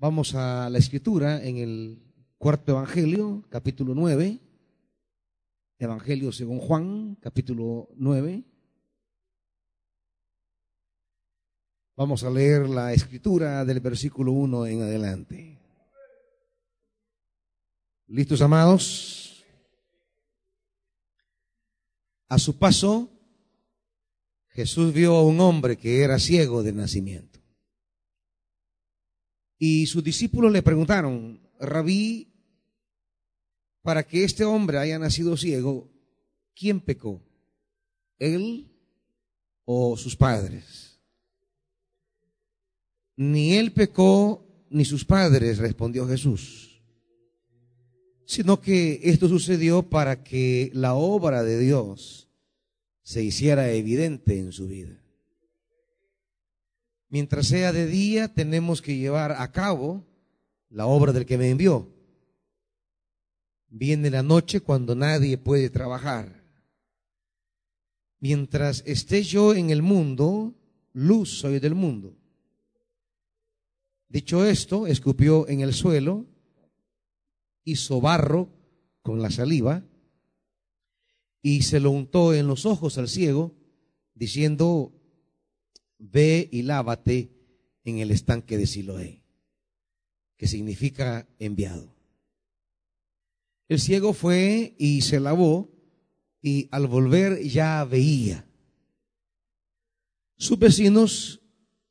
Vamos a la escritura en el cuarto Evangelio, capítulo 9. Evangelio según Juan, capítulo 9. Vamos a leer la escritura del versículo 1 en adelante. ¿Listos, amados? A su paso, Jesús vio a un hombre que era ciego de nacimiento. Y sus discípulos le preguntaron, Rabí, para que este hombre haya nacido ciego, ¿quién pecó? ¿Él o sus padres? Ni él pecó ni sus padres, respondió Jesús, sino que esto sucedió para que la obra de Dios se hiciera evidente en su vida. Mientras sea de día, tenemos que llevar a cabo la obra del que me envió. Viene la noche cuando nadie puede trabajar. Mientras esté yo en el mundo, luz soy del mundo. Dicho esto, escupió en el suelo, hizo barro con la saliva y se lo untó en los ojos al ciego, diciendo, ve y lávate en el estanque de Siloé, que significa enviado. El ciego fue y se lavó y al volver ya veía. Sus vecinos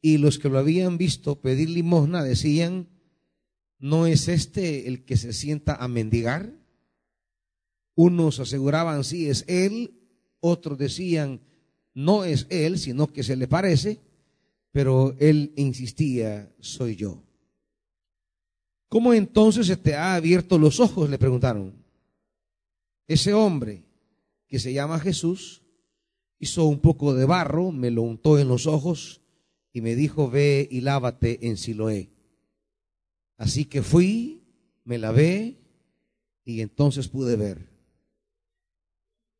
y los que lo habían visto pedir limosna decían, ¿no es este el que se sienta a mendigar? Unos aseguraban, sí, es él, otros decían, no es él, sino que se le parece, pero él insistía, soy yo. ¿Cómo entonces se te ha abierto los ojos? Le preguntaron. Ese hombre que se llama Jesús hizo un poco de barro, me lo untó en los ojos y me dijo, ve y lávate en Siloé. Así que fui, me lavé y entonces pude ver.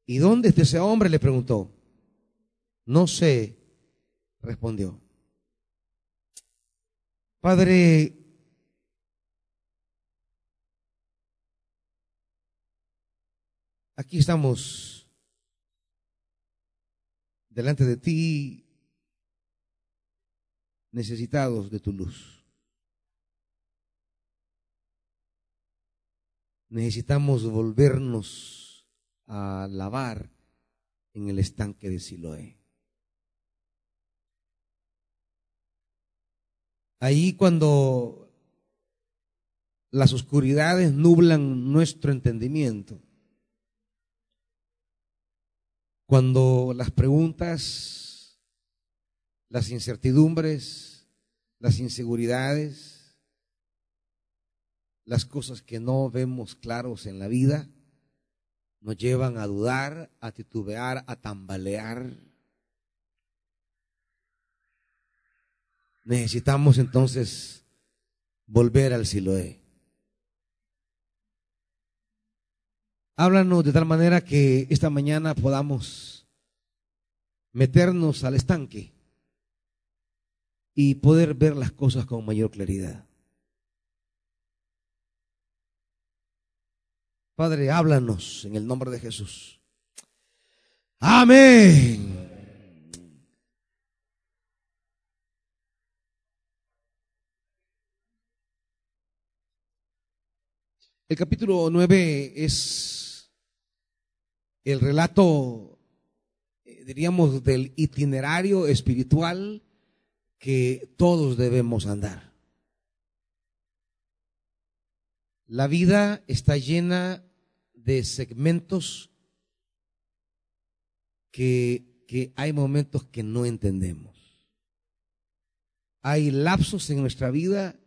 ¿Y dónde está ese hombre? Le preguntó. No sé, respondió. Padre, aquí estamos delante de ti necesitados de tu luz. Necesitamos volvernos a lavar en el estanque de Siloé. Ahí cuando las oscuridades nublan nuestro entendimiento, cuando las preguntas, las incertidumbres, las inseguridades, las cosas que no vemos claros en la vida, nos llevan a dudar, a titubear, a tambalear. Necesitamos entonces volver al Siloé. Háblanos de tal manera que esta mañana podamos meternos al estanque y poder ver las cosas con mayor claridad. Padre, háblanos en el nombre de Jesús. Amén. El capítulo 9 es el relato, eh, diríamos, del itinerario espiritual que todos debemos andar. La vida está llena de segmentos que, que hay momentos que no entendemos. Hay lapsos en nuestra vida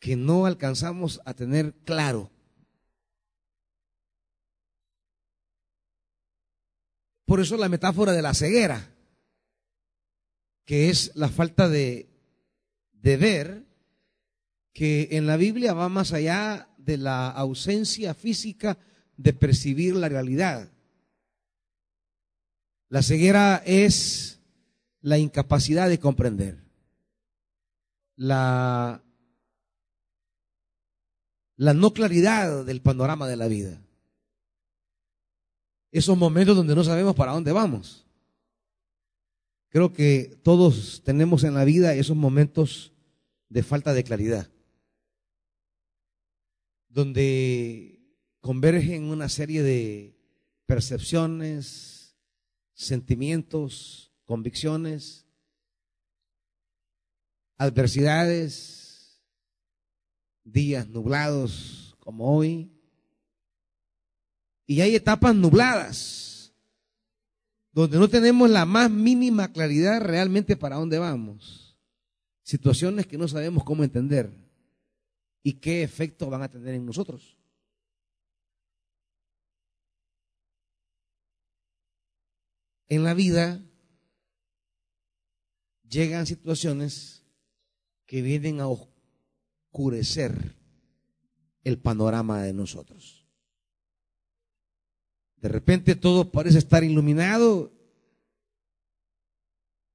que no alcanzamos a tener claro. Por eso la metáfora de la ceguera, que es la falta de, de ver, que en la Biblia va más allá de la ausencia física de percibir la realidad. La ceguera es la incapacidad de comprender. La la no claridad del panorama de la vida. Esos momentos donde no sabemos para dónde vamos. Creo que todos tenemos en la vida esos momentos de falta de claridad, donde convergen una serie de percepciones, sentimientos, convicciones, adversidades, días nublados como hoy, y hay etapas nubladas, donde no tenemos la más mínima claridad realmente para dónde vamos. Situaciones que no sabemos cómo entender y qué efecto van a tener en nosotros. En la vida llegan situaciones que vienen a el panorama de nosotros. De repente todo parece estar iluminado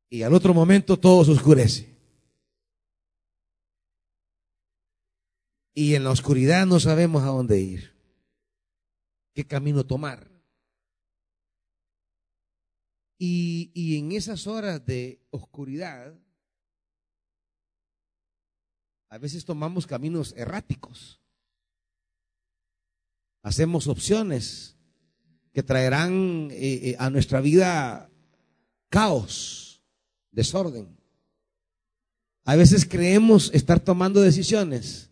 y al otro momento todo se oscurece. Y en la oscuridad no sabemos a dónde ir, qué camino tomar. Y, y en esas horas de oscuridad, a veces tomamos caminos erráticos. Hacemos opciones que traerán eh, eh, a nuestra vida caos, desorden. A veces creemos estar tomando decisiones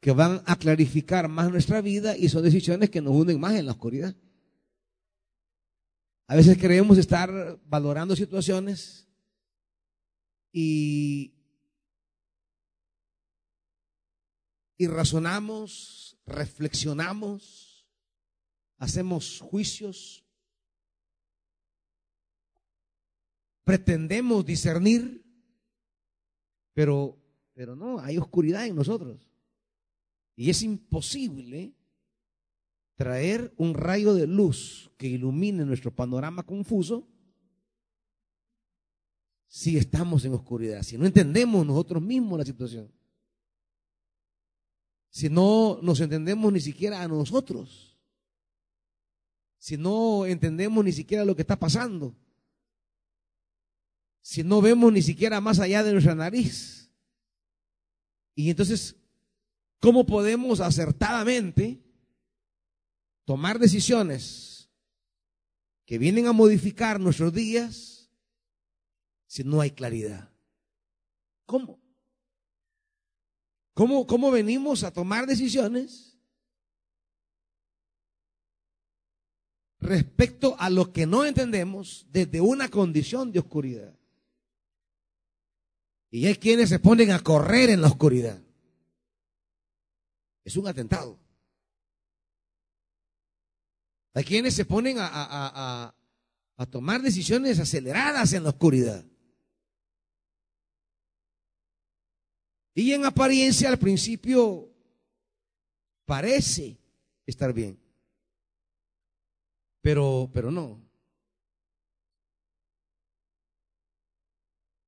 que van a clarificar más nuestra vida y son decisiones que nos unen más en la oscuridad. A veces creemos estar valorando situaciones y, y razonamos, reflexionamos, hacemos juicios, pretendemos discernir, pero, pero no, hay oscuridad en nosotros. Y es imposible traer un rayo de luz que ilumine nuestro panorama confuso si estamos en oscuridad, si no entendemos nosotros mismos la situación si no nos entendemos ni siquiera a nosotros, si no entendemos ni siquiera lo que está pasando, si no vemos ni siquiera más allá de nuestra nariz. Y entonces, ¿cómo podemos acertadamente tomar decisiones que vienen a modificar nuestros días si no hay claridad? ¿Cómo? ¿Cómo, ¿Cómo venimos a tomar decisiones respecto a lo que no entendemos desde una condición de oscuridad? Y hay quienes se ponen a correr en la oscuridad. Es un atentado. Hay quienes se ponen a, a, a tomar decisiones aceleradas en la oscuridad. Y en apariencia al principio parece estar bien. Pero, pero no.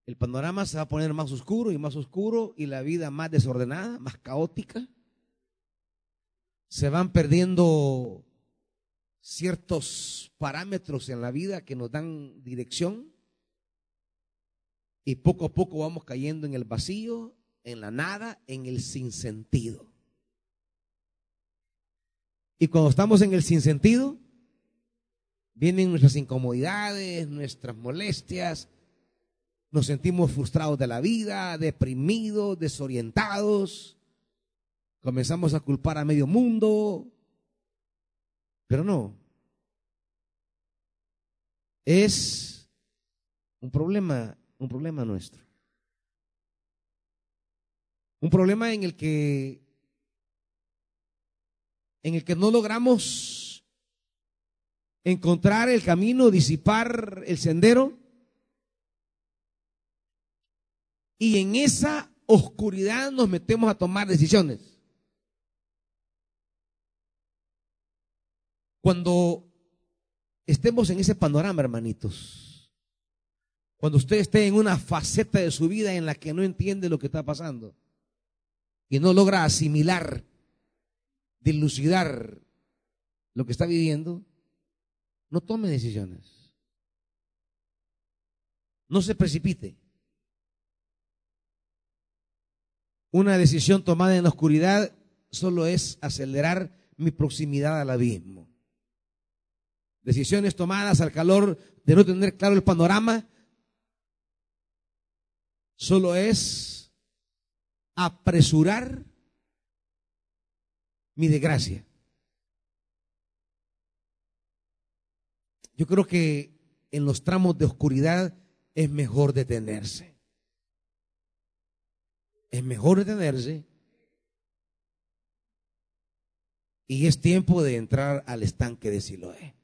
El panorama se va a poner más oscuro y más oscuro y la vida más desordenada, más caótica. Se van perdiendo ciertos parámetros en la vida que nos dan dirección y poco a poco vamos cayendo en el vacío en la nada, en el sinsentido. Y cuando estamos en el sinsentido, vienen nuestras incomodidades, nuestras molestias, nos sentimos frustrados de la vida, deprimidos, desorientados, comenzamos a culpar a medio mundo, pero no. Es un problema, un problema nuestro. Un problema en el que en el que no logramos encontrar el camino, disipar el sendero. Y en esa oscuridad nos metemos a tomar decisiones. Cuando estemos en ese panorama, hermanitos, cuando usted esté en una faceta de su vida en la que no entiende lo que está pasando, y no logra asimilar dilucidar lo que está viviendo, no tome decisiones. No se precipite. Una decisión tomada en la oscuridad solo es acelerar mi proximidad al abismo. Decisiones tomadas al calor de no tener claro el panorama solo es apresurar mi desgracia. Yo creo que en los tramos de oscuridad es mejor detenerse. Es mejor detenerse. Y es tiempo de entrar al estanque de Siloé.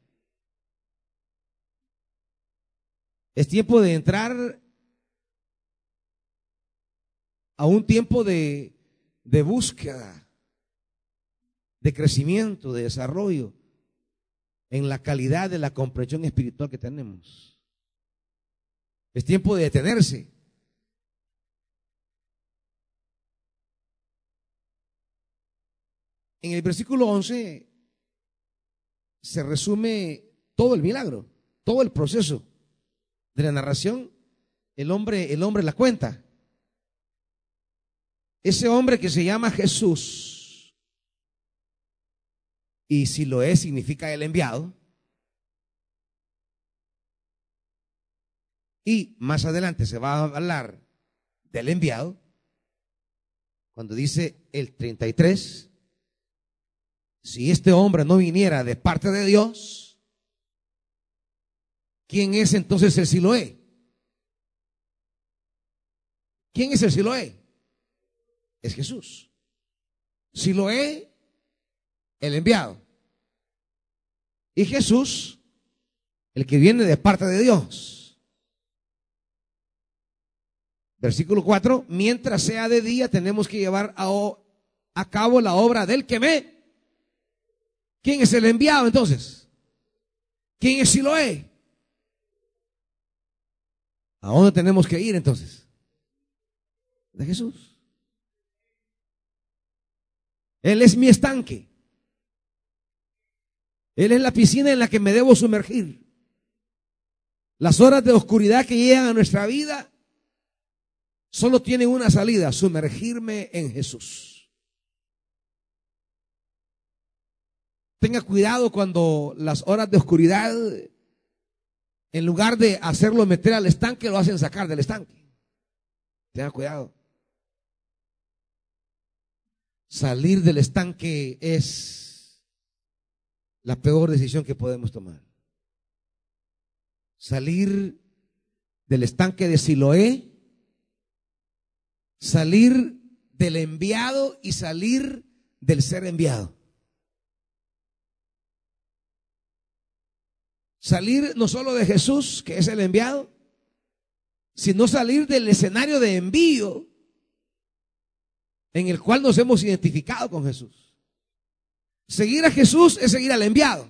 Es tiempo de entrar a un tiempo de, de búsqueda, de crecimiento, de desarrollo en la calidad de la comprensión espiritual que tenemos. Es tiempo de detenerse. En el versículo 11 se resume todo el milagro, todo el proceso de la narración. El hombre, el hombre la cuenta. Ese hombre que se llama Jesús y si lo es, significa el enviado. Y más adelante se va a hablar del enviado. Cuando dice el 33, si este hombre no viniera de parte de Dios, ¿quién es entonces el Siloé? ¿Quién es el Siloé? Es Jesús. Siloé el enviado. Y Jesús, el que viene de parte de Dios. Versículo 4, mientras sea de día tenemos que llevar a, cabo la obra del que me. ¿Quién es el enviado entonces? ¿Quién es Siloé? ¿A dónde tenemos que ir entonces? De Jesús. Él es mi estanque. Él es la piscina en la que me debo sumergir. Las horas de oscuridad que llegan a nuestra vida solo tienen una salida, sumergirme en Jesús. Tenga cuidado cuando las horas de oscuridad, en lugar de hacerlo meter al estanque, lo hacen sacar del estanque. Tenga cuidado. Salir del estanque es la peor decisión que podemos tomar. Salir del estanque de Siloé, salir del enviado y salir del ser enviado. Salir no solo de Jesús, que es el enviado, sino salir del escenario de envío en el cual nos hemos identificado con Jesús. Seguir a Jesús es seguir al enviado.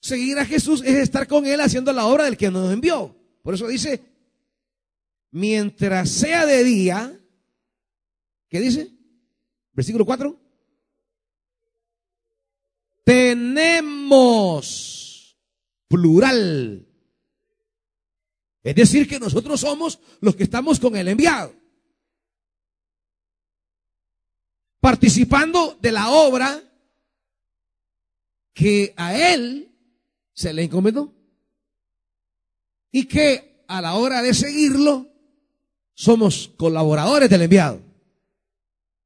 Seguir a Jesús es estar con Él haciendo la obra del que nos envió. Por eso dice, mientras sea de día, ¿qué dice? Versículo 4. Tenemos plural. Es decir, que nosotros somos los que estamos con el enviado. Participando de la obra que a él se le encomendó. Y que a la hora de seguirlo somos colaboradores del enviado.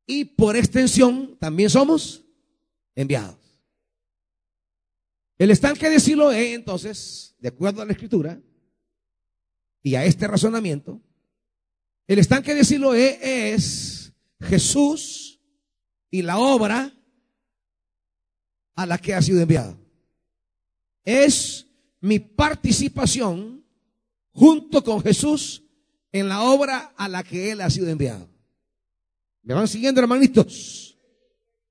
Y por extensión también somos enviados. El estanque de Siloé, entonces, de acuerdo a la escritura y a este razonamiento, el estanque de Siloé es Jesús y la obra a la que ha sido enviado. Es mi participación junto con Jesús en la obra a la que Él ha sido enviado. ¿Me van siguiendo, hermanitos?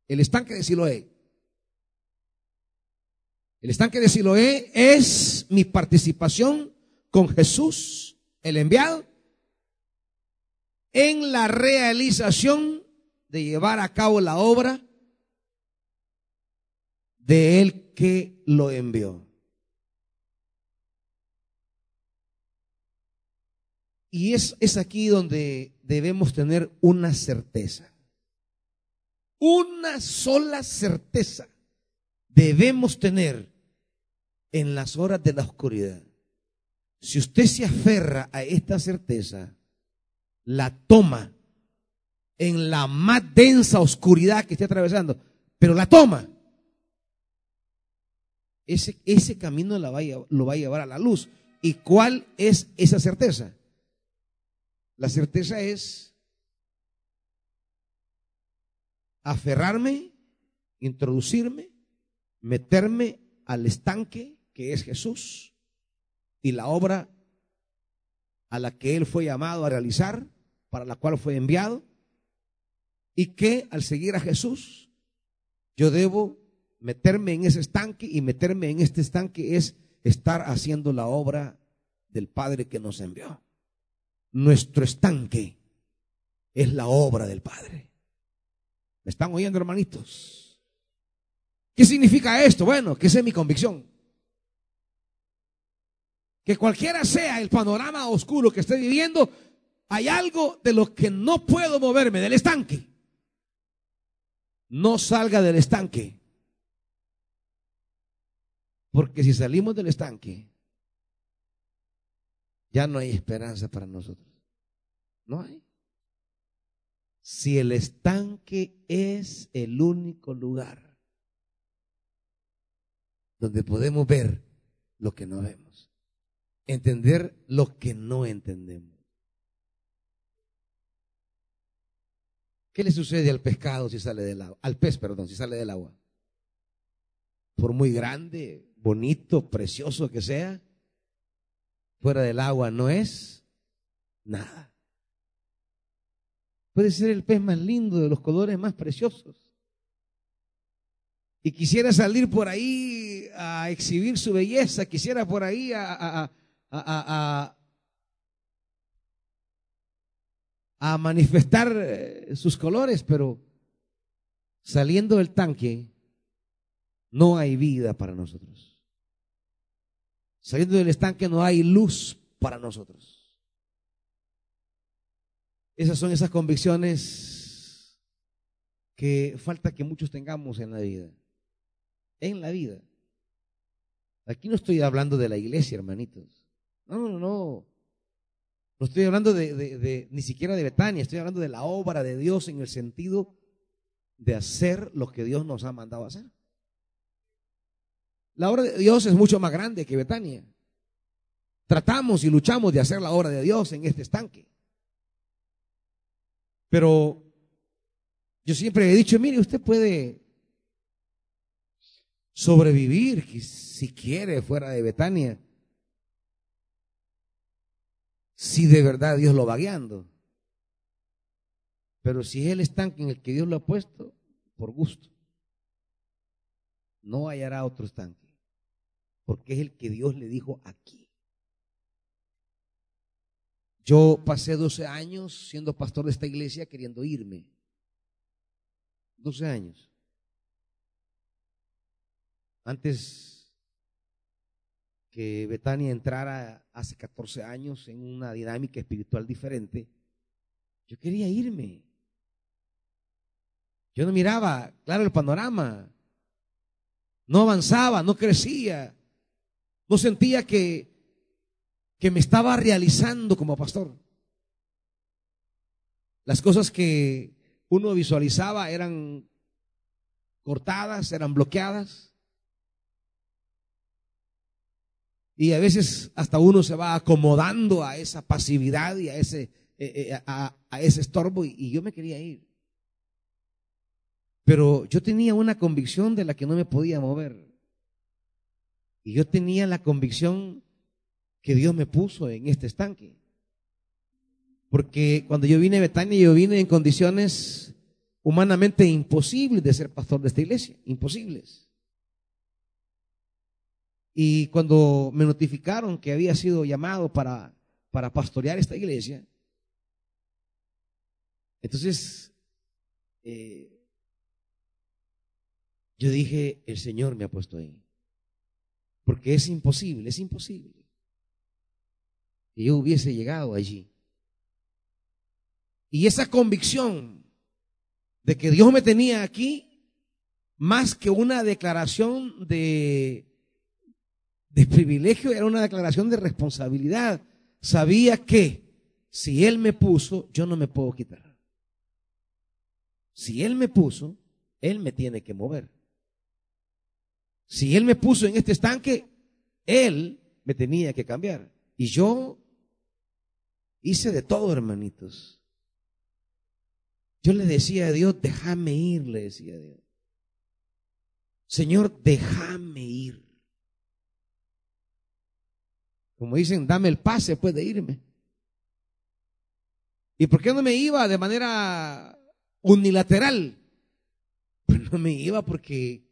El estanque de Siloé. El estanque de Siloé es mi participación con Jesús, el enviado, en la realización de llevar a cabo la obra de el que lo envió. Y es, es aquí donde debemos tener una certeza. Una sola certeza debemos tener en las horas de la oscuridad. Si usted se aferra a esta certeza, la toma en la más densa oscuridad que esté atravesando, pero la toma. Ese, ese camino la lo va a llevar a la luz. ¿Y cuál es esa certeza? La certeza es aferrarme, introducirme, meterme al estanque que es Jesús y la obra a la que Él fue llamado a realizar, para la cual fue enviado, y que al seguir a Jesús, yo debo meterme en ese estanque y meterme en este estanque es estar haciendo la obra del Padre que nos envió. Nuestro estanque es la obra del Padre. ¿Me están oyendo, hermanitos? ¿Qué significa esto? Bueno, que esa es mi convicción. Que cualquiera sea el panorama oscuro que esté viviendo, hay algo de lo que no puedo moverme, del estanque. No salga del estanque. Porque si salimos del estanque, ya no hay esperanza para nosotros. No hay. Si el estanque es el único lugar donde podemos ver lo que no vemos, entender lo que no entendemos. ¿Qué le sucede al pescado si sale del agua? Al pez, perdón, si sale del agua. Por muy grande, bonito, precioso que sea, fuera del agua no es nada. Puede ser el pez más lindo, de los colores más preciosos. Y quisiera salir por ahí a exhibir su belleza, quisiera por ahí a, a, manifestar eh, sus colores, pero saliendo del tanque no hay vida para nosotros. Saliendo del estanque no hay luz para nosotros. Esas son esas convicciones que falta que muchos tengamos en la vida. En la vida. Aquí no estoy hablando de la iglesia, hermanitos. No, no, no. No estoy hablando de, ni siquiera de Betania, estoy hablando de la obra de Dios en el sentido de hacer lo que Dios nos ha mandado hacer. La obra de Dios es mucho más grande que Betania. Tratamos y luchamos de hacer la obra de Dios en este estanque. Pero yo siempre he dicho, mire, usted puede sobrevivir si quiere fuera de Betania. Si de verdad Dios lo va guiando. Pero si es el estanque en el que Dios lo ha puesto, por gusto, no hallará otro estanque porque es el que Dios le dijo aquí. Yo pasé 12 años siendo pastor de esta iglesia queriendo irme. 12 años. Antes que Betania entrara hace 14 años en una dinámica espiritual diferente, yo quería irme. Yo no miraba claro el panorama. No avanzaba, no crecía. No sentía que, que me estaba realizando como pastor. Las cosas que uno visualizaba eran cortadas, eran bloqueadas. Y a veces hasta uno se va acomodando a esa pasividad y a ese, eh, eh, a, ese estorbo y yo me quería ir. Pero yo tenía una convicción de la que no me podía mover. Y yo tenía la convicción que Dios me puso en este estanque. Porque cuando yo vine a Betania, yo vine en condiciones humanamente imposibles de ser pastor de esta iglesia, imposibles. Y cuando me notificaron que había sido llamado para, para pastorear esta iglesia, entonces eh, yo dije, el Señor me ha puesto ahí. Porque es imposible, es imposible. Que yo hubiese llegado allí. Y esa convicción de que Dios me tenía aquí, más que una declaración de, de privilegio, era una declaración de responsabilidad. Sabía que si Él me puso, yo no me puedo quitar. Si Él me puso, Él me tiene que mover. Si Él me puso en este estanque, Él me tenía que cambiar. Y yo hice de todo, hermanitos. Yo le decía a Dios, déjame ir, le decía a Dios. Señor, déjame ir. Como dicen, dame el pase, puede irme. ¿Y por qué no me iba de manera unilateral? Pues no me iba porque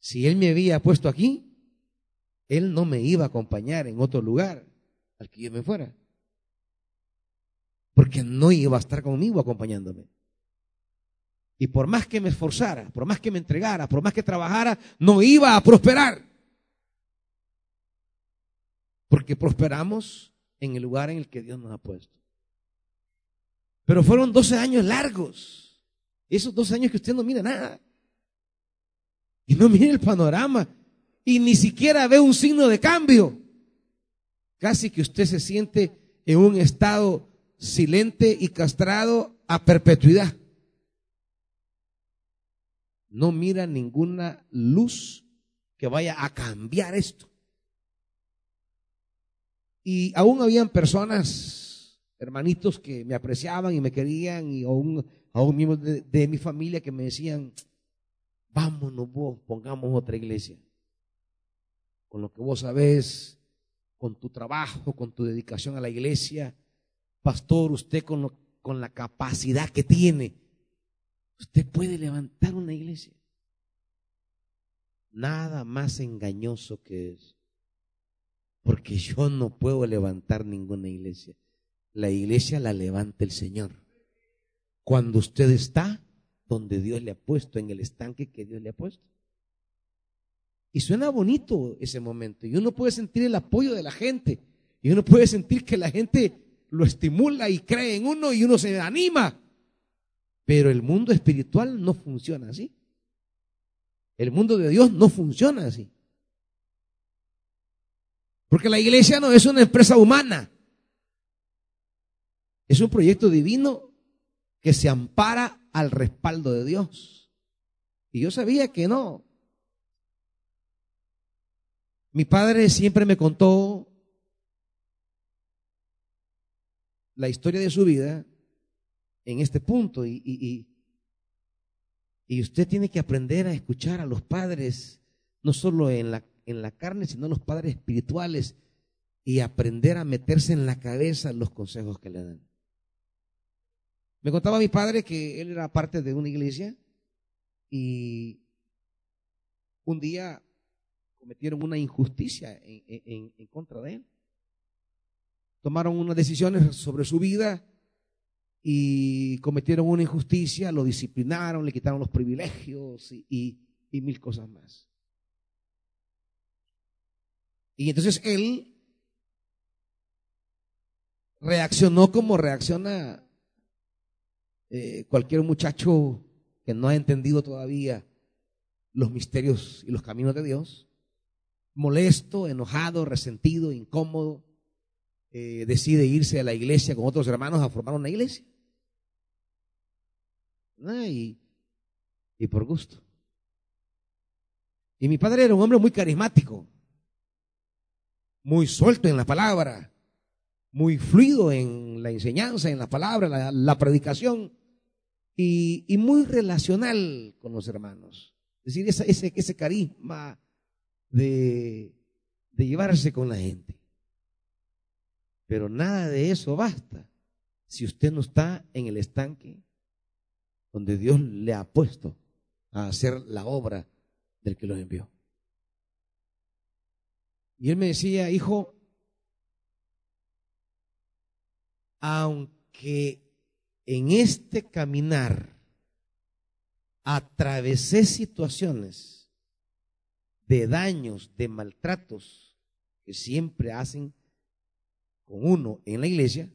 si Él me había puesto aquí, Él no me iba a acompañar en otro lugar al que yo me fuera. Porque no iba a estar conmigo acompañándome. Y por más que me esforzara, por más que me entregara, por más que trabajara, no iba a prosperar. Porque prosperamos en el lugar en el que Dios nos ha puesto. Pero fueron 12 años largos. Esos 12 años que usted no mira nada. Y no mira el panorama. Y ni siquiera ve un signo de cambio. Casi que usted se siente en un estado silente y castrado a perpetuidad. No mira ninguna luz que vaya a cambiar esto. Y aún habían personas hermanitos que me apreciaban y me querían y aún, aún miembros de, mi familia que me decían, vámonos vos, pongamos otra iglesia. Con lo que vos sabés, con tu trabajo, con tu dedicación a la iglesia, pastor, usted con, con la capacidad que tiene, usted puede levantar una iglesia. Nada más engañoso que eso. Porque yo no puedo levantar ninguna iglesia la iglesia la levanta el Señor. Cuando usted está donde Dios le ha puesto, en el estanque que Dios le ha puesto. Y suena bonito ese momento. Y uno puede sentir el apoyo de la gente. Y uno puede sentir que la gente lo estimula y cree en uno y uno se anima. Pero el mundo espiritual no funciona así. El mundo de Dios no funciona así. Porque la iglesia no es una empresa humana. Es un proyecto divino que se ampara al respaldo de Dios. Y yo sabía que no. Mi padre siempre me contó la historia de su vida en este punto y, usted tiene que aprender a escuchar a los padres, no solo en la, en la carne, sino los padres espirituales y aprender a meterse en la cabeza los consejos que le dan. Me contaba mi padre que él era parte de una iglesia y un día cometieron una injusticia en, contra de él. Tomaron unas decisiones sobre su vida y cometieron una injusticia, lo disciplinaron, le quitaron los privilegios y, y mil cosas más. Y entonces él reaccionó como reacciona eh, cualquier muchacho que no ha entendido todavía los misterios y los caminos de Dios, molesto, enojado, resentido, incómodo, eh, decide irse a la iglesia con otros hermanos a formar una iglesia. Ah, y, y por gusto. Y mi padre era un hombre muy carismático, muy suelto en la palabra, muy fluido en la enseñanza, en la palabra, la predicación y, muy relacional con los hermanos. Es decir, ese, ese, carisma de, de llevarse con la gente. Pero nada de eso basta si usted no está en el estanque donde Dios le ha puesto a hacer la obra del que los envió. Y él me decía, hijo, aunque en este caminar atravesé situaciones de daños, de maltratos que siempre hacen con uno en la iglesia,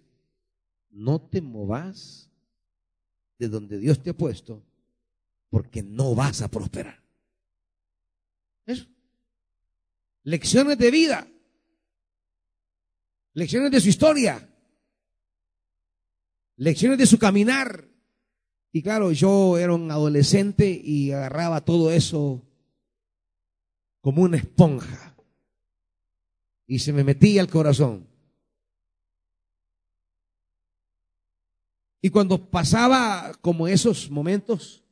no te movas de donde Dios te ha puesto porque no vas a prosperar. Eso. Lecciones de vida. Lecciones de su historia. Lecciones de su caminar. Y claro, yo era un adolescente y agarraba todo eso como una esponja. Y se me metía al corazón. Y cuando pasaba como esos momentos,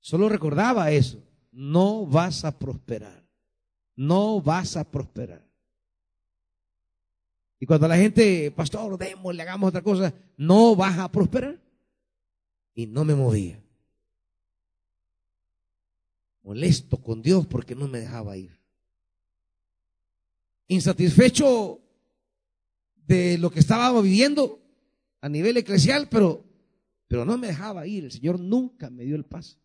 solo recordaba eso. No vas a prosperar. No vas a prosperar. Y cuando la gente, pastor, le hagamos otra cosa, no vas a prosperar y no me movía. Molesto con Dios porque no me dejaba ir. Insatisfecho de lo que estábamos viviendo a nivel eclesial, pero, pero no me dejaba ir. El Señor nunca me dio el paso.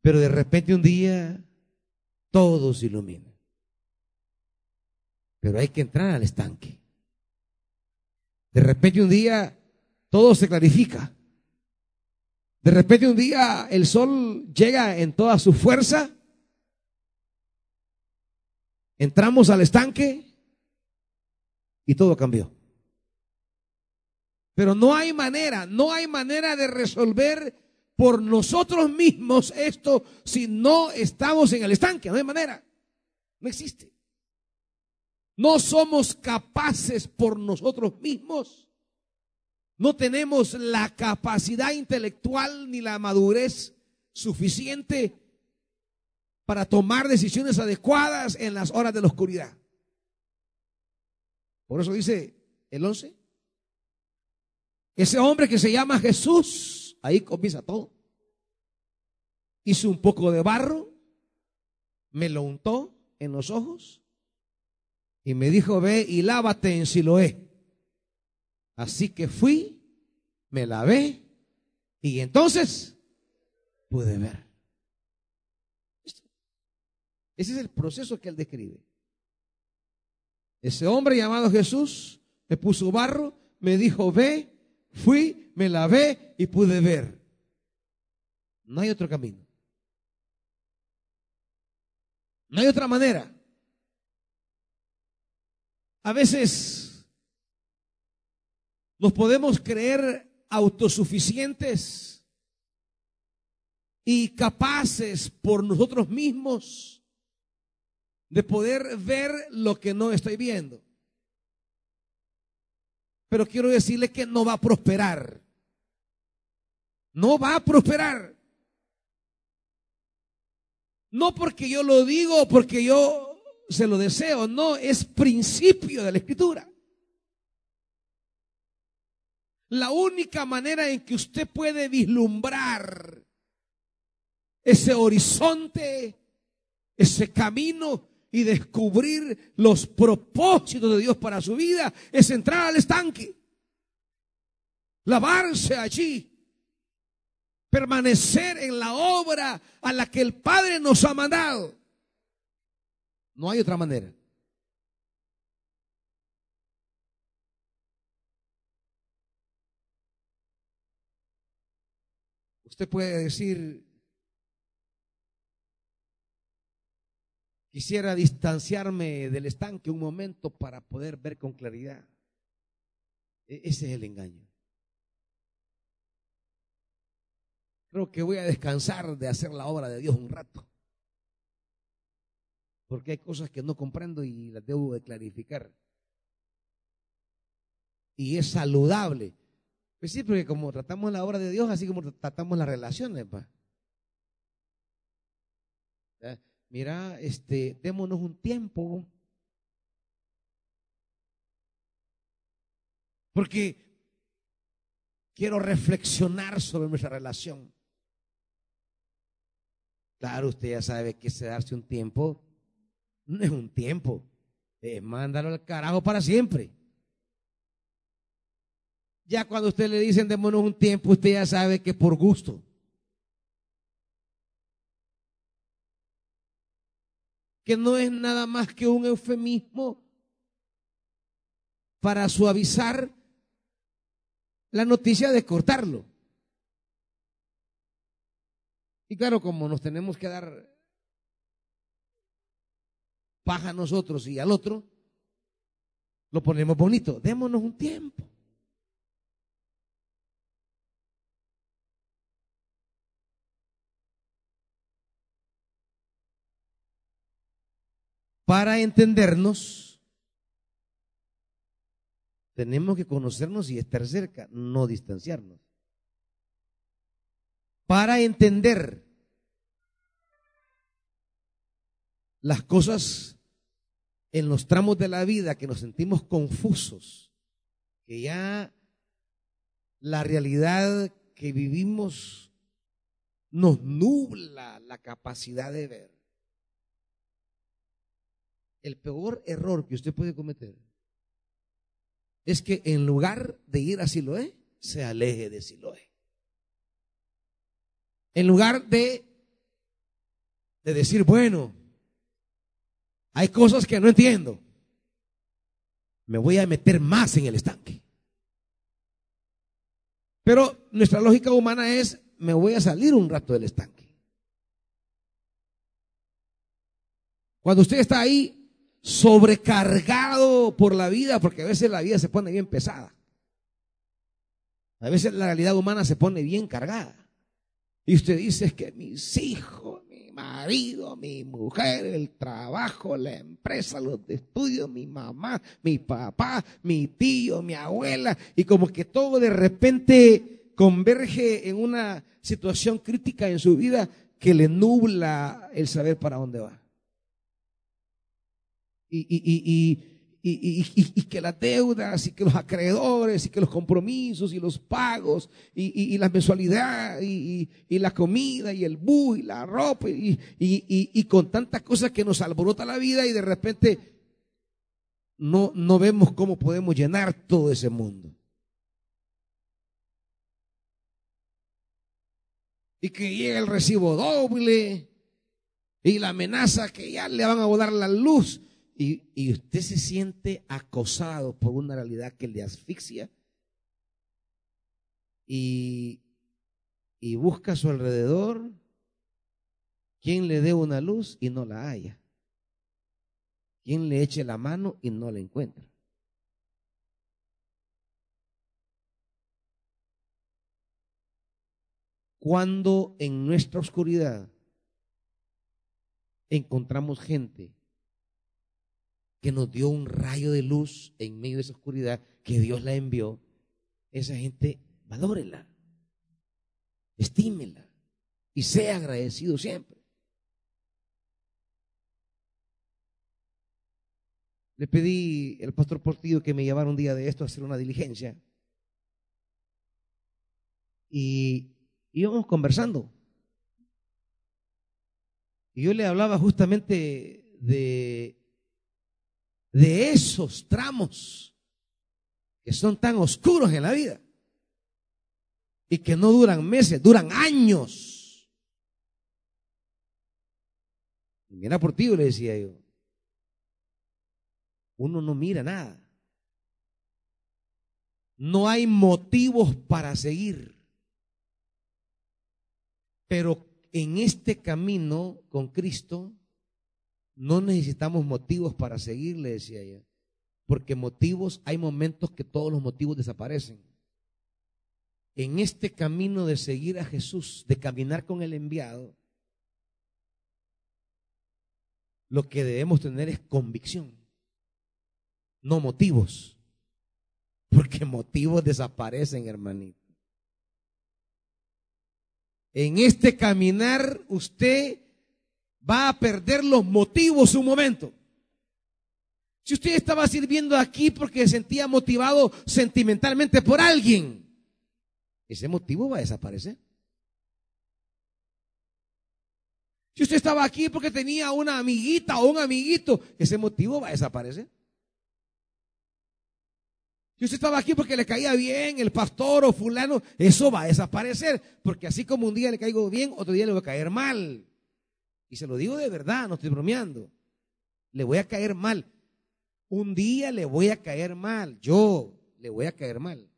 Pero de repente un día todo se ilumina. Pero hay que entrar al estanque. De repente un día todo se clarifica. De repente un día el sol llega en toda su fuerza. Entramos al estanque y todo cambió. Pero no hay manera, no hay manera de resolver por nosotros mismos esto si no estamos en el estanque. No hay manera. No existe. No somos capaces por nosotros mismos. No tenemos la capacidad intelectual ni la madurez suficiente para tomar decisiones adecuadas en las horas de la oscuridad. Por eso dice el 11. Ese hombre que se llama Jesús, ahí comienza todo. Hizo un poco de barro, me lo untó en los ojos y me dijo, ve y lávate en Siloé. Así que fui, me lavé y entonces pude ver. Ese es el proceso que él describe. Ese hombre llamado Jesús me puso barro, me dijo, ve, fui, me lavé y pude ver. No hay otro camino. No hay otra manera. A veces nos podemos creer autosuficientes y capaces por nosotros mismos de poder ver lo que no estoy viendo. Pero quiero decirle que no va a prosperar. No va a prosperar. No porque yo lo digo, porque yo se lo deseo, no, es principio de la escritura. La única manera en que usted puede vislumbrar ese horizonte, ese camino y descubrir los propósitos de Dios para su vida es entrar al estanque, lavarse allí, permanecer en la obra a la que el Padre nos ha mandado. No hay otra manera. Usted puede decir, quisiera distanciarme del estanque un momento para poder ver con claridad. E-, ese es el engaño. Que voy a descansar de hacer la obra de Dios un rato porque hay cosas que no comprendo y las debo de clarificar. Y es saludable. Pues sí, porque como tratamos la obra de Dios, así como tratamos las relaciones, Mira, este, démonos un tiempo. Porque quiero reflexionar sobre nuestra relación. Claro, usted ya sabe que se darse un tiempo no es un tiempo. mándalo al carajo para siempre. Ya cuando usted le dicen démonos un tiempo, usted ya sabe que por gusto. Que no es nada más que un eufemismo para suavizar la noticia de cortarlo. Y claro, como nos tenemos que dar paja a nosotros y al otro, lo ponemos bonito. Démonos un tiempo. Para entendernos, tenemos que conocernos y estar cerca, no distanciarnos. Para entender las cosas en los tramos de la vida que nos sentimos confusos, que ya la realidad que vivimos nos nubla la capacidad de ver el peor error que usted puede cometer es que en lugar de ir a Siloé, se aleje de Siloé. En lugar de, de decir, bueno, hay cosas que no entiendo, me voy a meter más en el estanque. Pero nuestra lógica humana es, me voy a salir un rato del estanque. Cuando usted está ahí, sobrecargado por la vida, porque a veces la vida se pone bien pesada. A veces la realidad humana se pone bien cargada. Y usted dice que mis hijos, mi marido, mi mujer, el trabajo, la empresa, los estudios, mi mamá, mi papá, mi tío, mi abuela, y como que todo de repente converge en una situación crítica en su vida que le nubla el saber para dónde va. Y, y, y, y, que las deudas y que los acreedores y que los compromisos y los pagos y, las mensualidades y, la comida y el bus y la ropa y, con tantas cosas que nos alborota la vida y de repente no, no vemos cómo podemos llenar todo ese mundo. Y que llega el recibo doble y la amenaza que ya le van a dar la luz y, usted se siente acosado por una realidad que le asfixia y, y busca a su alrededor quien le dé una luz y no la haya, quien le eche la mano y no la encuentra. Cuando en nuestra oscuridad encontramos gente que nos dio un rayo de luz en medio de esa oscuridad, que Dios la envió, esa gente, valórela, estímela y sea agradecido siempre. Le pedí al pastor Portillo que me llevara un día de esto a hacer una diligencia. Y íbamos conversando. Y yo le hablaba justamente de de esos tramos que son tan oscuros en la vida y que no duran meses, duran años. Y mira por ti, le decía yo. Uno no mira nada. No hay motivos para seguir. Pero en este camino con Cristo no necesitamos motivos para seguir, le decía ella. Porque motivos, hay momentos que todos los motivos desaparecen. En este camino de seguir a Jesús, de caminar con el enviado, lo que debemos tener es convicción, no motivos. Porque motivos desaparecen, hermanito. En este caminar usted va a perder los motivos un momento. Si usted estaba sirviendo aquí porque se sentía motivado sentimentalmente por alguien, ese motivo va a desaparecer. Si usted estaba aquí porque tenía una amiguita o un amiguito, ese motivo va a desaparecer. Si usted estaba aquí porque le caía bien el pastor o fulano, eso va a desaparecer. Porque así como un día le caigo bien, otro día le voy a caer mal. Y se lo digo de verdad, no estoy bromeando. Le voy a caer mal. Un día le voy a caer mal. Yo le voy a caer mal.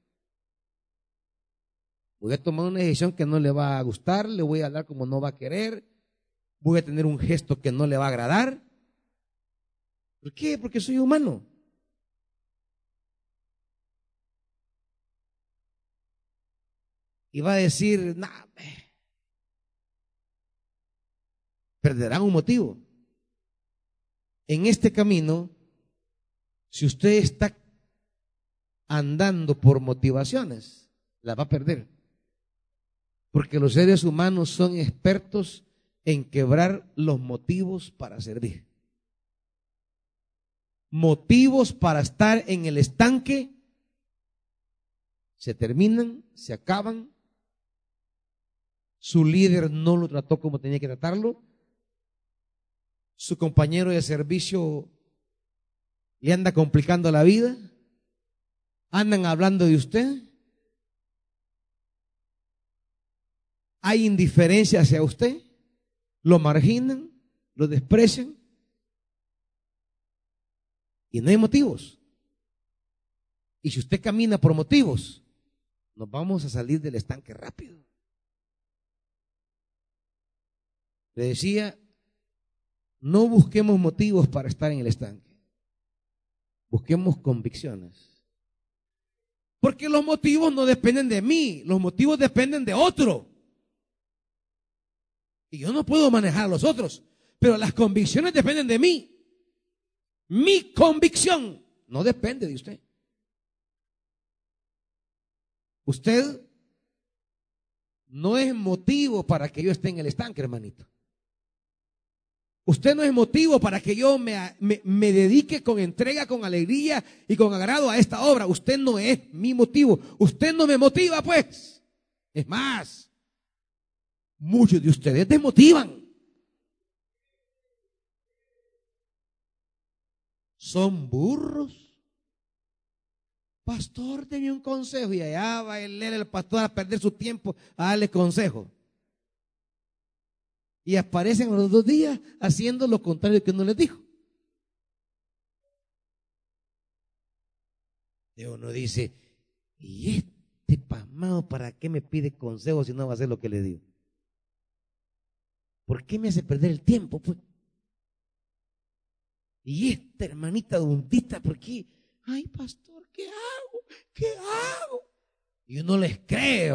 Voy a tomar una decisión que no le va a gustar, le voy a hablar como no va a querer, voy a tener un gesto que no le va a agradar. ¿Por qué? Porque soy humano. Y va a decir, nah, perderán un motivo. En este camino, si usted está andando por motivaciones, la va a perder. Porque los seres humanos son expertos en quebrar los motivos para servir. Motivos para estar en el estanque se terminan, se acaban. Su líder no lo trató como tenía que tratarlo. Su compañero de servicio le anda complicando la vida. Andan hablando de usted. Hay indiferencia hacia usted. Lo marginan, lo desprecian. Y no hay motivos. Y si usted camina por motivos, nos vamos a salir del estanque rápido. Le decía, no busquemos motivos para estar en el estanque. Busquemos convicciones. Porque los motivos no dependen de mí, los motivos dependen de otro. Y yo no puedo manejar a los otros, pero las convicciones dependen de mí. Mi convicción no depende de usted. Usted no es motivo para que yo esté en el estanque, hermanito. Usted no es motivo para que yo me, me, dedique con entrega, con alegría y con agrado a esta obra. Usted no es mi motivo. Usted no me motiva, pues. Es más, muchos de ustedes desmotivan. Son burros. Pastor, deme un consejo. Y allá va el, el pastor a perder su tiempo a darle consejo y aparecen los dos días haciendo lo contrario que uno les dijo. Y uno dice, ¿y este pasmado para qué me pide consejo si no va a hacer lo que le digo? ¿Por qué me hace perder el tiempo? Pues? Y esta hermanita dundita, ¿por qué? Ay, pastor, ¿qué hago? ¿Qué hago? Y uno les cree.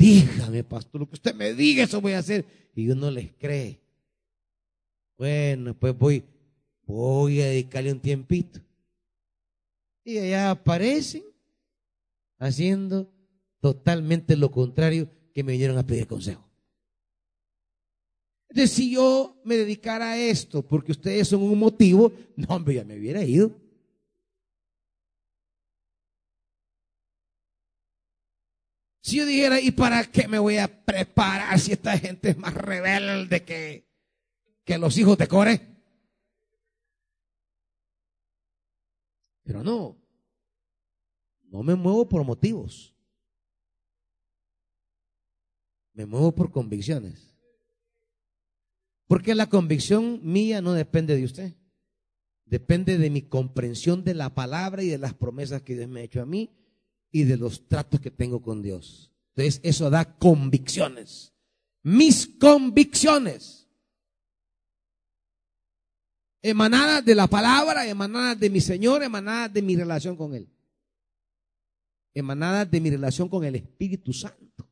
Dígame, pastor, lo que usted me diga, eso voy a hacer. Y uno les cree. Bueno, pues voy, voy a dedicarle un tiempito. Y allá aparecen haciendo totalmente lo contrario que me vinieron a pedir consejo. Entonces, si yo me dedicara a esto porque ustedes son un motivo, no, hombre, ya me hubiera ido. Si yo dijera, ¿y para qué me voy a preparar si esta gente es más rebelde que, que los hijos de Core? Pero no, no me muevo por motivos. Me muevo por convicciones. Porque la convicción mía no depende de usted. Depende de mi comprensión de la palabra y de las promesas que Dios me ha hecho a mí y de los tratos que tengo con Dios. Entonces eso da convicciones. Mis convicciones. Emanadas de la palabra, emanadas de mi Señor, emanadas de mi relación con Él. Emanadas de mi relación con el Espíritu Santo.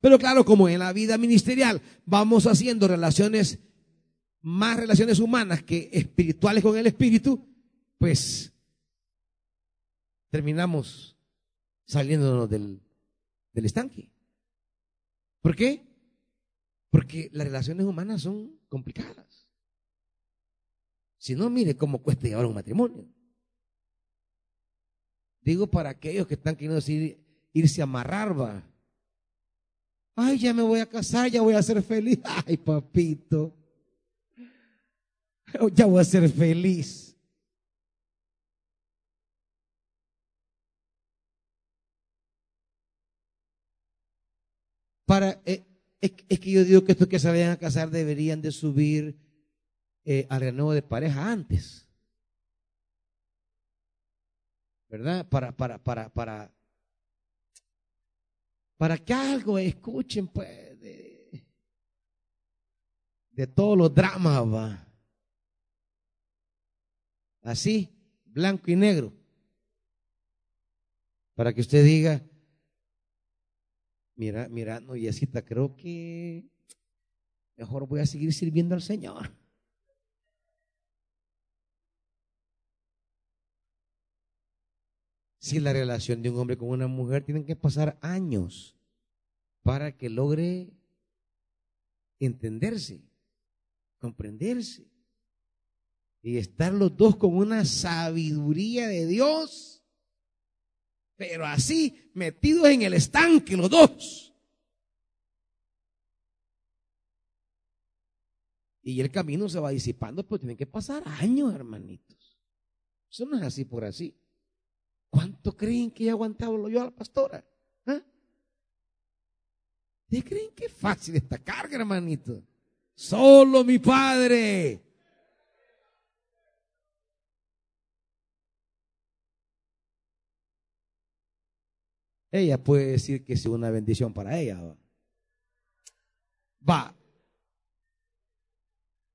Pero claro, como en la vida ministerial vamos haciendo relaciones, más relaciones humanas que espirituales con el Espíritu, pues terminamos saliéndonos del, estanque. ¿Por qué? Porque las relaciones humanas son complicadas. Si no, mire cómo cuesta llevar un matrimonio. Digo para aquellos que están queriendo irse a amarrar. Ay, ya me voy a casar, ya voy a ser feliz. Ay, papito. Ya voy a ser feliz. Para, eh, es, que yo digo que estos que se vayan a casar deberían de subir eh, al renuevo de pareja antes. ¿Verdad? Para, para, para, para, para que algo escuchen, pues, de, de todos los dramas, va. Así, blanco y negro. Para que usted diga, mira, mira, no, Yesita, creo que mejor voy a seguir sirviendo al Señor. Si la relación de un hombre con una mujer tiene que pasar años para que logre entenderse, comprenderse y estar los dos con una sabiduría de Dios, pero así metidos en el estanque los dos. Y el camino se va disipando, pero tienen que pasar años, hermanitos. Eso no es así por así. ¿Cuánto creen que he aguantado yo a la pastora? ¿Ah? creen que es fácil esta carga, hermanito? Solo mi padre. Ella puede decir que es una bendición para ella. Va.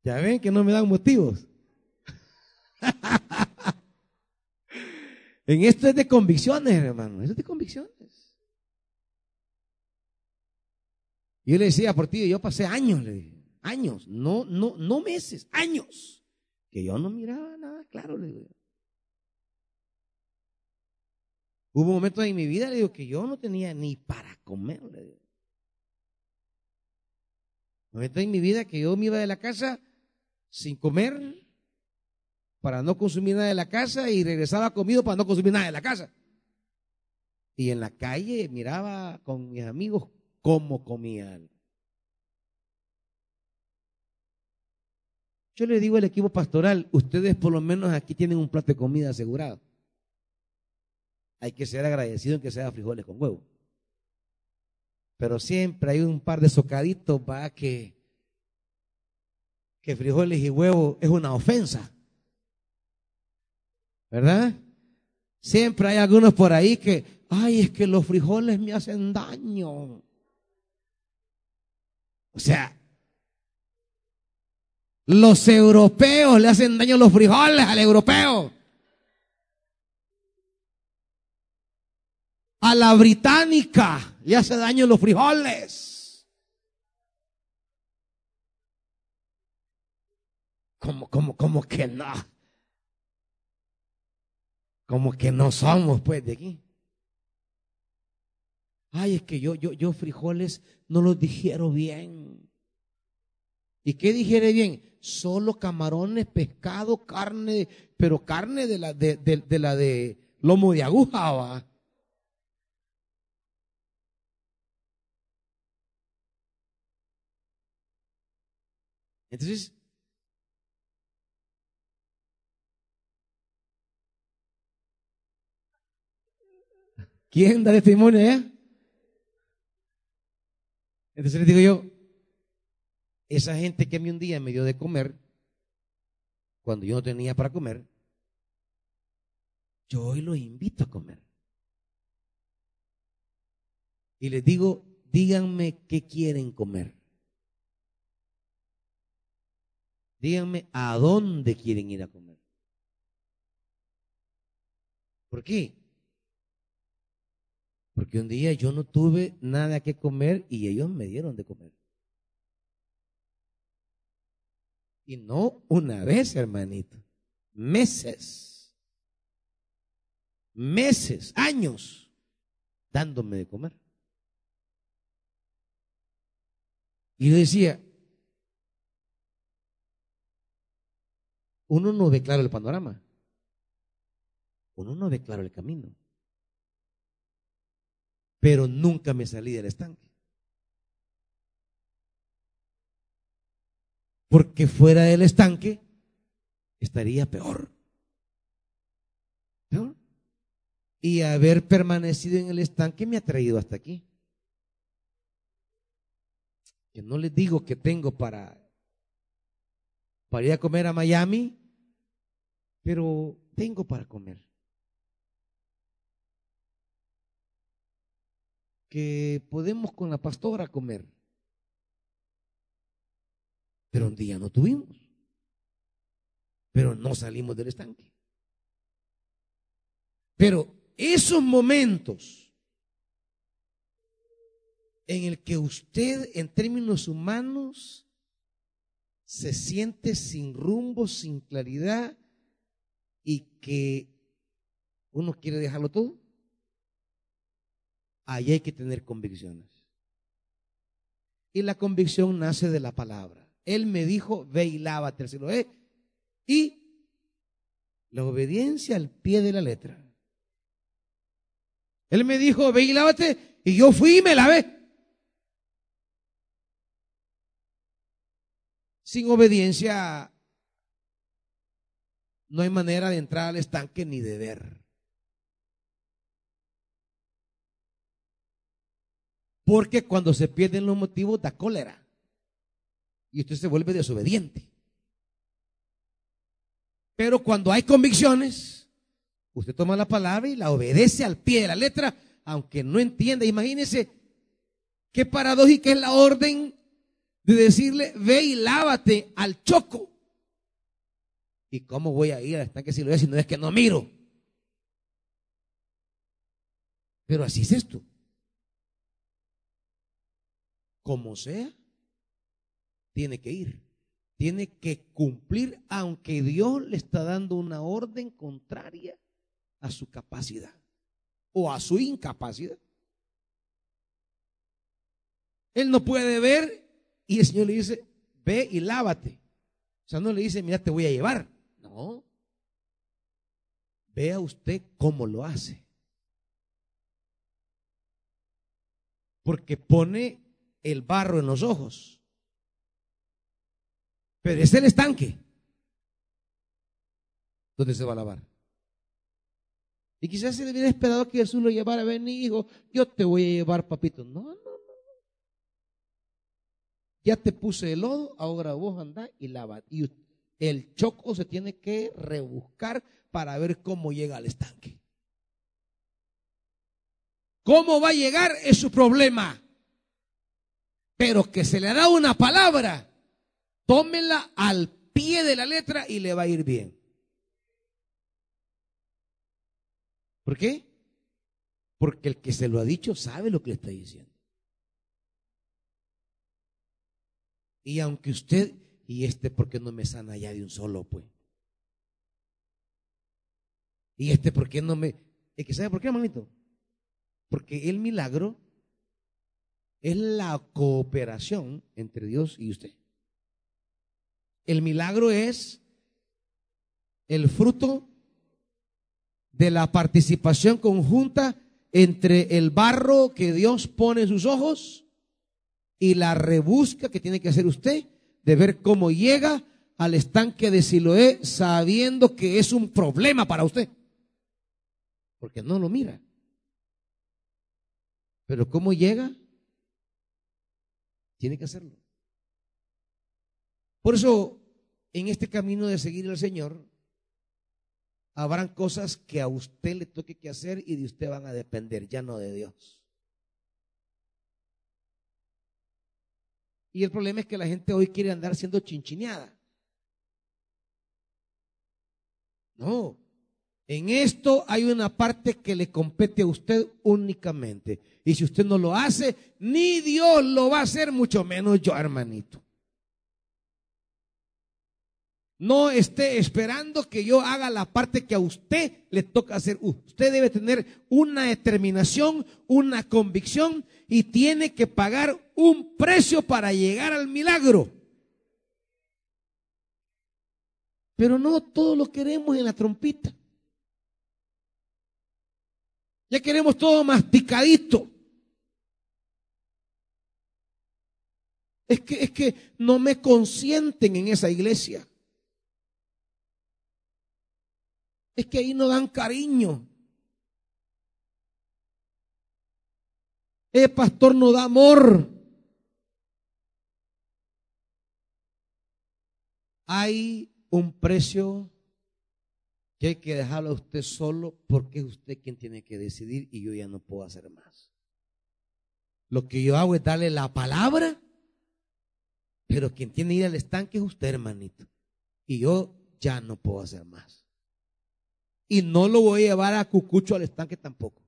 Ya ven que no me dan motivos. En esto es de convicciones, hermano. Esto es de convicciones. Yo le decía por ti, yo pasé años, le dije, años, no, no, no meses, años, que yo no miraba nada claro, le digo. Hubo momentos en mi vida, le digo, que yo no tenía ni para comer, le. Momentos en mi vida que yo me iba de la casa sin comer, para no consumir nada de la casa y regresaba comido para no consumir nada de la casa. Y en la calle miraba con mis amigos cómo comían. Yo le digo al equipo pastoral, ustedes por lo menos aquí tienen un plato de comida asegurado. Hay que ser agradecido en que sea frijoles con huevo. Pero siempre hay un par de socaditos, va, que, que frijoles y huevo es una ofensa. ¿verdad? Siempre hay algunos por ahí que, ay, es que los frijoles me hacen daño. O sea, los europeos le hacen daño a los frijoles al europeo. A la británica le hace daño los frijoles. Como, como, como que no como que no somos pues de aquí. Ay, es que yo, yo, yo frijoles no los digiero bien. ¿Y qué digiere bien? Solo camarones, pescado, carne, pero carne de la de, de, la de lomo de aguja, ¿va? Entonces, ¿Quién da testimonio eh? Entonces les digo yo, esa gente que a mí un día me dio de comer, cuando yo no tenía para comer, yo hoy los invito a comer. Y les digo, díganme qué quieren comer. Díganme a dónde quieren ir a comer. ¿Por qué? Porque un día yo no tuve nada que comer y ellos me dieron de comer. Y no una vez, hermanito. Meses. Meses, años, dándome de comer. Y yo decía, uno no ve claro el panorama. Uno no ve claro el camino pero nunca me salí del estanque. Porque fuera del estanque estaría peor. Peor. Y haber permanecido en el estanque me ha traído hasta aquí. que no les digo que tengo para, para ir a comer a Miami, pero tengo para comer. Que podemos con la pastora comer. Pero un día no tuvimos. Pero no salimos del estanque. Pero esos momentos en el que usted en términos humanos se siente sin rumbo, sin claridad y que uno quiere dejarlo todo, ahí hay que tener convicciones. Y la convicción nace de la palabra. Él me dijo, ve y lávate, lo Y la obediencia al pie de la letra. Él me dijo, ve y y yo fui y me lavé. Sin obediencia no hay manera de entrar al estanque ni de ver. Porque cuando se pierden los motivos da cólera. Y usted se vuelve desobediente. Pero cuando hay convicciones, usted toma la palabra y la obedece al pie de la letra, aunque no entienda. Imagínese qué paradójica es la orden de decirle, ve y lávate al choco. ¿Y cómo voy a ir al estanque si lo es si no es que no miro? Pero así es esto. Como sea, tiene que ir. Tiene que cumplir aunque Dios le está dando una orden contraria a su capacidad o a su incapacidad. Él no puede ver y el Señor le dice, ve y lávate. O sea, no le dice, mira, te voy a llevar. No. Vea usted cómo lo hace. Porque pone el barro en los ojos. Pero es el estanque. ¿Dónde se va a lavar? Y quizás se hubiera esperado que Jesús lo llevara, ven hijo, yo te voy a llevar, papito. No, no, no. Ya te puse el lodo, ahora vos andás y lava. Y el choco se tiene que rebuscar para ver cómo llega al estanque. ¿Cómo va a llegar? Es su problema. Pero que se le da una palabra, tómela al pie de la letra y le va a ir bien. ¿Por qué? Porque el que se lo ha dicho sabe lo que le está diciendo. Y aunque usted, y este, ¿por qué no me sana ya de un solo, pues? Y este, ¿por qué no me... Es que ¿sabe por qué, hermanito? Porque el milagro es la cooperación entre Dios y usted. El milagro es el fruto de la participación conjunta entre el barro que Dios pone en sus ojos y la rebusca que tiene que hacer usted de ver cómo llega al estanque de Siloé sabiendo que es un problema para usted. Porque no lo mira. Pero cómo llega, tiene que hacerlo. Por eso, en este camino de seguir al Señor, habrán cosas que a usted le toque que hacer y de usted van a depender, ya no de Dios. Y el problema es que la gente hoy quiere andar siendo chinchineada. No, en esto hay una parte que le compete a usted únicamente. Y si usted no lo hace, ni Dios lo va a hacer, mucho menos yo, hermanito. No esté esperando que yo haga la parte que a usted le toca hacer. Usted debe tener una determinación, una convicción y tiene que pagar un precio para llegar al milagro. Pero no todo lo queremos en la trompita. Ya queremos todo masticadito. Es que, es que no me consienten en esa iglesia. es que ahí no dan cariño. El pastor no da amor. Hay un precio que hay que dejarlo a usted solo porque es usted quien tiene que decidir y yo ya no puedo hacer más. Lo que yo hago es darle la palabra, pero quien tiene que ir al estanque es usted, hermanito. Y yo ya no puedo hacer más. Y no lo voy a llevar a Cucucho al estanque tampoco.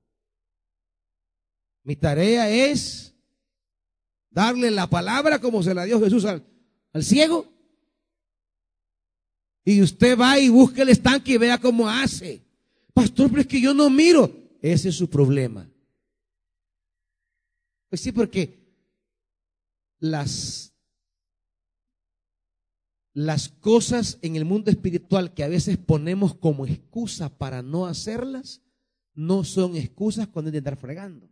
Mi tarea es darle la palabra como se la dio Jesús al, al ciego. Y usted va y busca el estanque y vea cómo hace. Pastor, pero es que yo no miro. Ese es su problema. Pues sí, porque las, las cosas en el mundo espiritual que a veces ponemos como excusa para no hacerlas, no son excusas cuando hay fregando.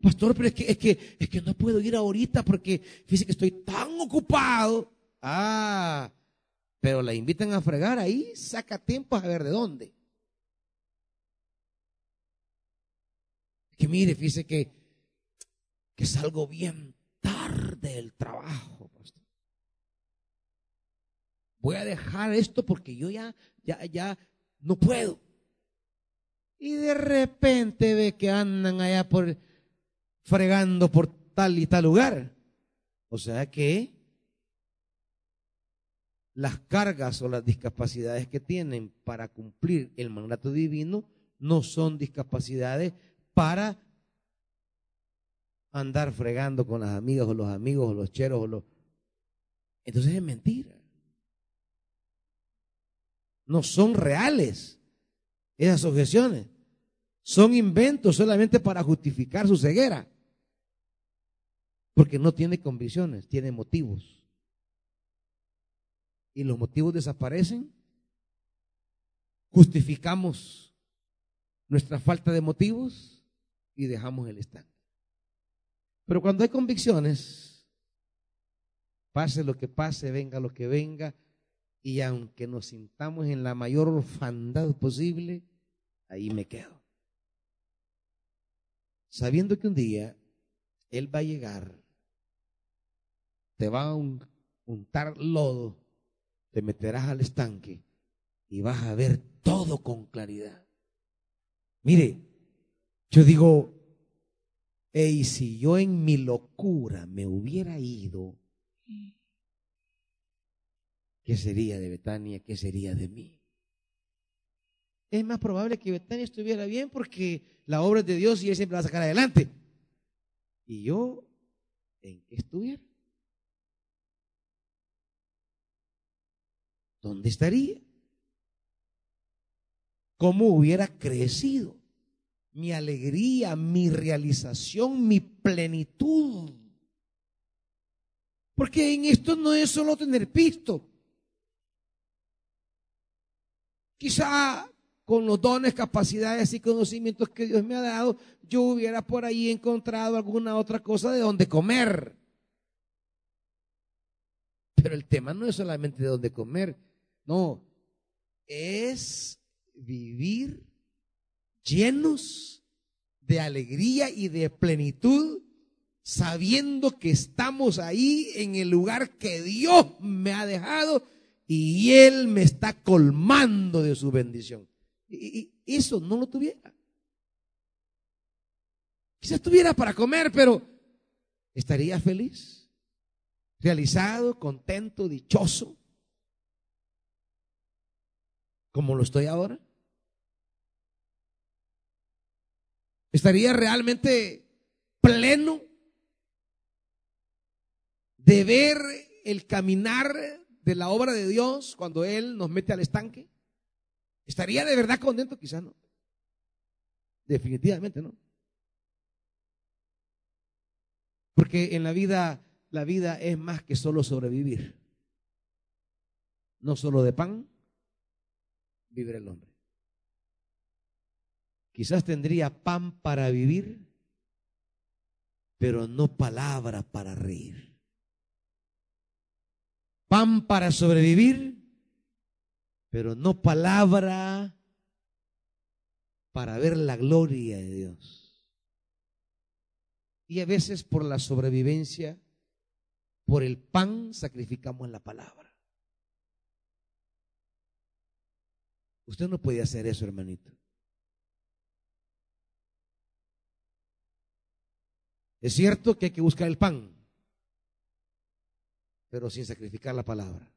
Pastor, pero es que, es que, es que no puedo ir ahorita porque que estoy tan ocupado. Ah, pero la invitan a fregar ahí, saca tiempo a ver de dónde. Que mire, fíjese que, que salgo bien tarde del trabajo. Voy a dejar esto porque yo ya, ya, ya no puedo. Y de repente ve que andan allá por fregando por tal y tal lugar. O sea que las cargas o las discapacidades que tienen para cumplir el mandato divino no son discapacidades para andar fregando con las amigas o los amigos o los cheros o los... Entonces es mentira. No son reales esas objeciones. Son inventos solamente para justificar su ceguera. Porque no tiene convicciones, tiene motivos. Y los motivos desaparecen. Justificamos nuestra falta de motivos y dejamos el estanque. Pero cuando hay convicciones, pase lo que pase, venga lo que venga, y aunque nos sintamos en la mayor orfandad posible, ahí me quedo. Sabiendo que un día Él va a llegar te va a untar lodo, te meterás al estanque y vas a ver todo con claridad. Mire, yo digo, y si yo en mi locura me hubiera ido, ¿qué sería de Betania? ¿Qué sería de mí? Es más probable que Betania estuviera bien porque la obra es de Dios y Él siempre va a sacar adelante. Y yo, ¿en qué estuviera? ¿dónde estaría? ¿Cómo hubiera crecido mi alegría, mi realización, mi plenitud? Porque en esto no es solo tener pisto. Quizá con los dones, capacidades y conocimientos que Dios me ha dado, yo hubiera por ahí encontrado alguna otra cosa de donde comer. Pero el tema no es solamente de dónde comer, no, es vivir llenos de alegría y de plenitud, sabiendo que estamos ahí en el lugar que Dios me ha dejado y Él me está colmando de su bendición. Y, eso no lo tuviera. Quizás tuviera para comer, pero estaría feliz, realizado, contento, dichoso como lo estoy ahora? ¿Estaría realmente pleno de ver el caminar de la obra de Dios cuando Él nos mete al estanque? ¿Estaría de verdad contento? Quizás no. Definitivamente no. Porque en la vida, la vida es más que solo sobrevivir. No solo de pan, vivir el hombre. Quizás tendría pan para vivir, pero no palabra para reír. Pan para sobrevivir, pero no palabra para ver la gloria de Dios. Y a veces por la sobrevivencia por el pan sacrificamos la palabra. Usted no puede hacer eso, hermanito. Es cierto que hay que buscar el pan, pero sin sacrificar la palabra.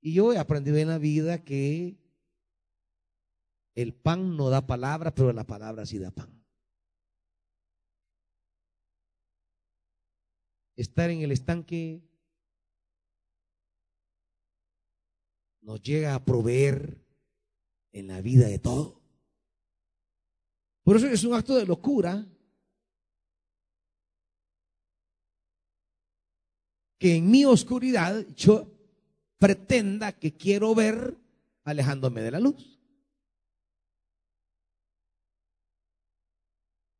Y yo he aprendido en la vida que el pan no da palabra, pero la palabra sí da pan. Estar en el estanque nos llega a proveer en la vida de todo. Por eso es un acto de locura que en mi oscuridad yo pretenda que quiero ver alejándome de la luz.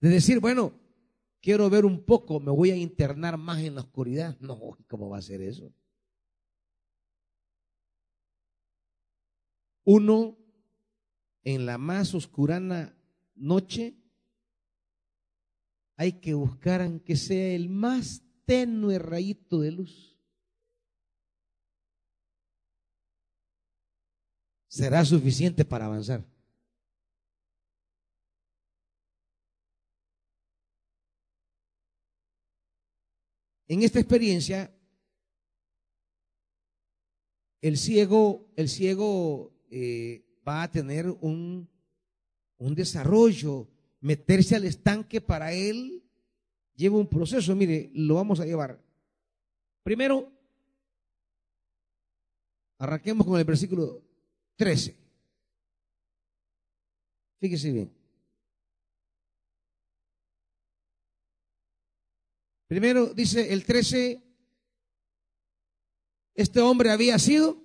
De decir, bueno, quiero ver un poco, me voy a internar más en la oscuridad. No, ¿cómo va a ser eso? Uno en la más oscurana noche hay que buscar aunque sea el más tenue rayito de luz. Será suficiente para avanzar. En esta experiencia, el ciego, el ciego eh, va a tener un, un desarrollo, meterse al estanque para él lleva un proceso. Mire, lo vamos a llevar. Primero, arranquemos con el versículo 13. Fíjese bien. Primero dice el 13, este hombre había sido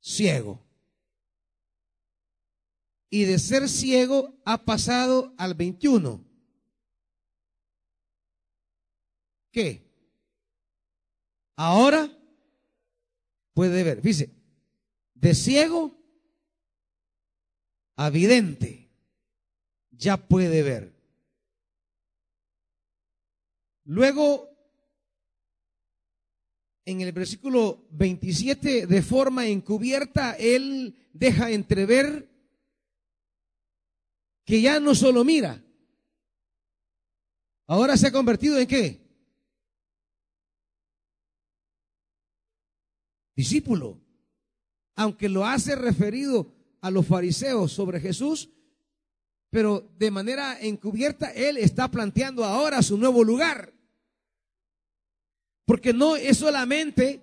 ciego. Y de ser ciego ha pasado al 21. ¿Qué? Ahora puede ver. Fíjese, de ciego a vidente, ya puede ver. Luego, en el versículo 27, de forma encubierta, él deja entrever que ya no solo mira, ahora se ha convertido en qué? Discípulo. Aunque lo hace referido a los fariseos sobre Jesús, pero de manera encubierta él está planteando ahora su nuevo lugar. Porque no es solamente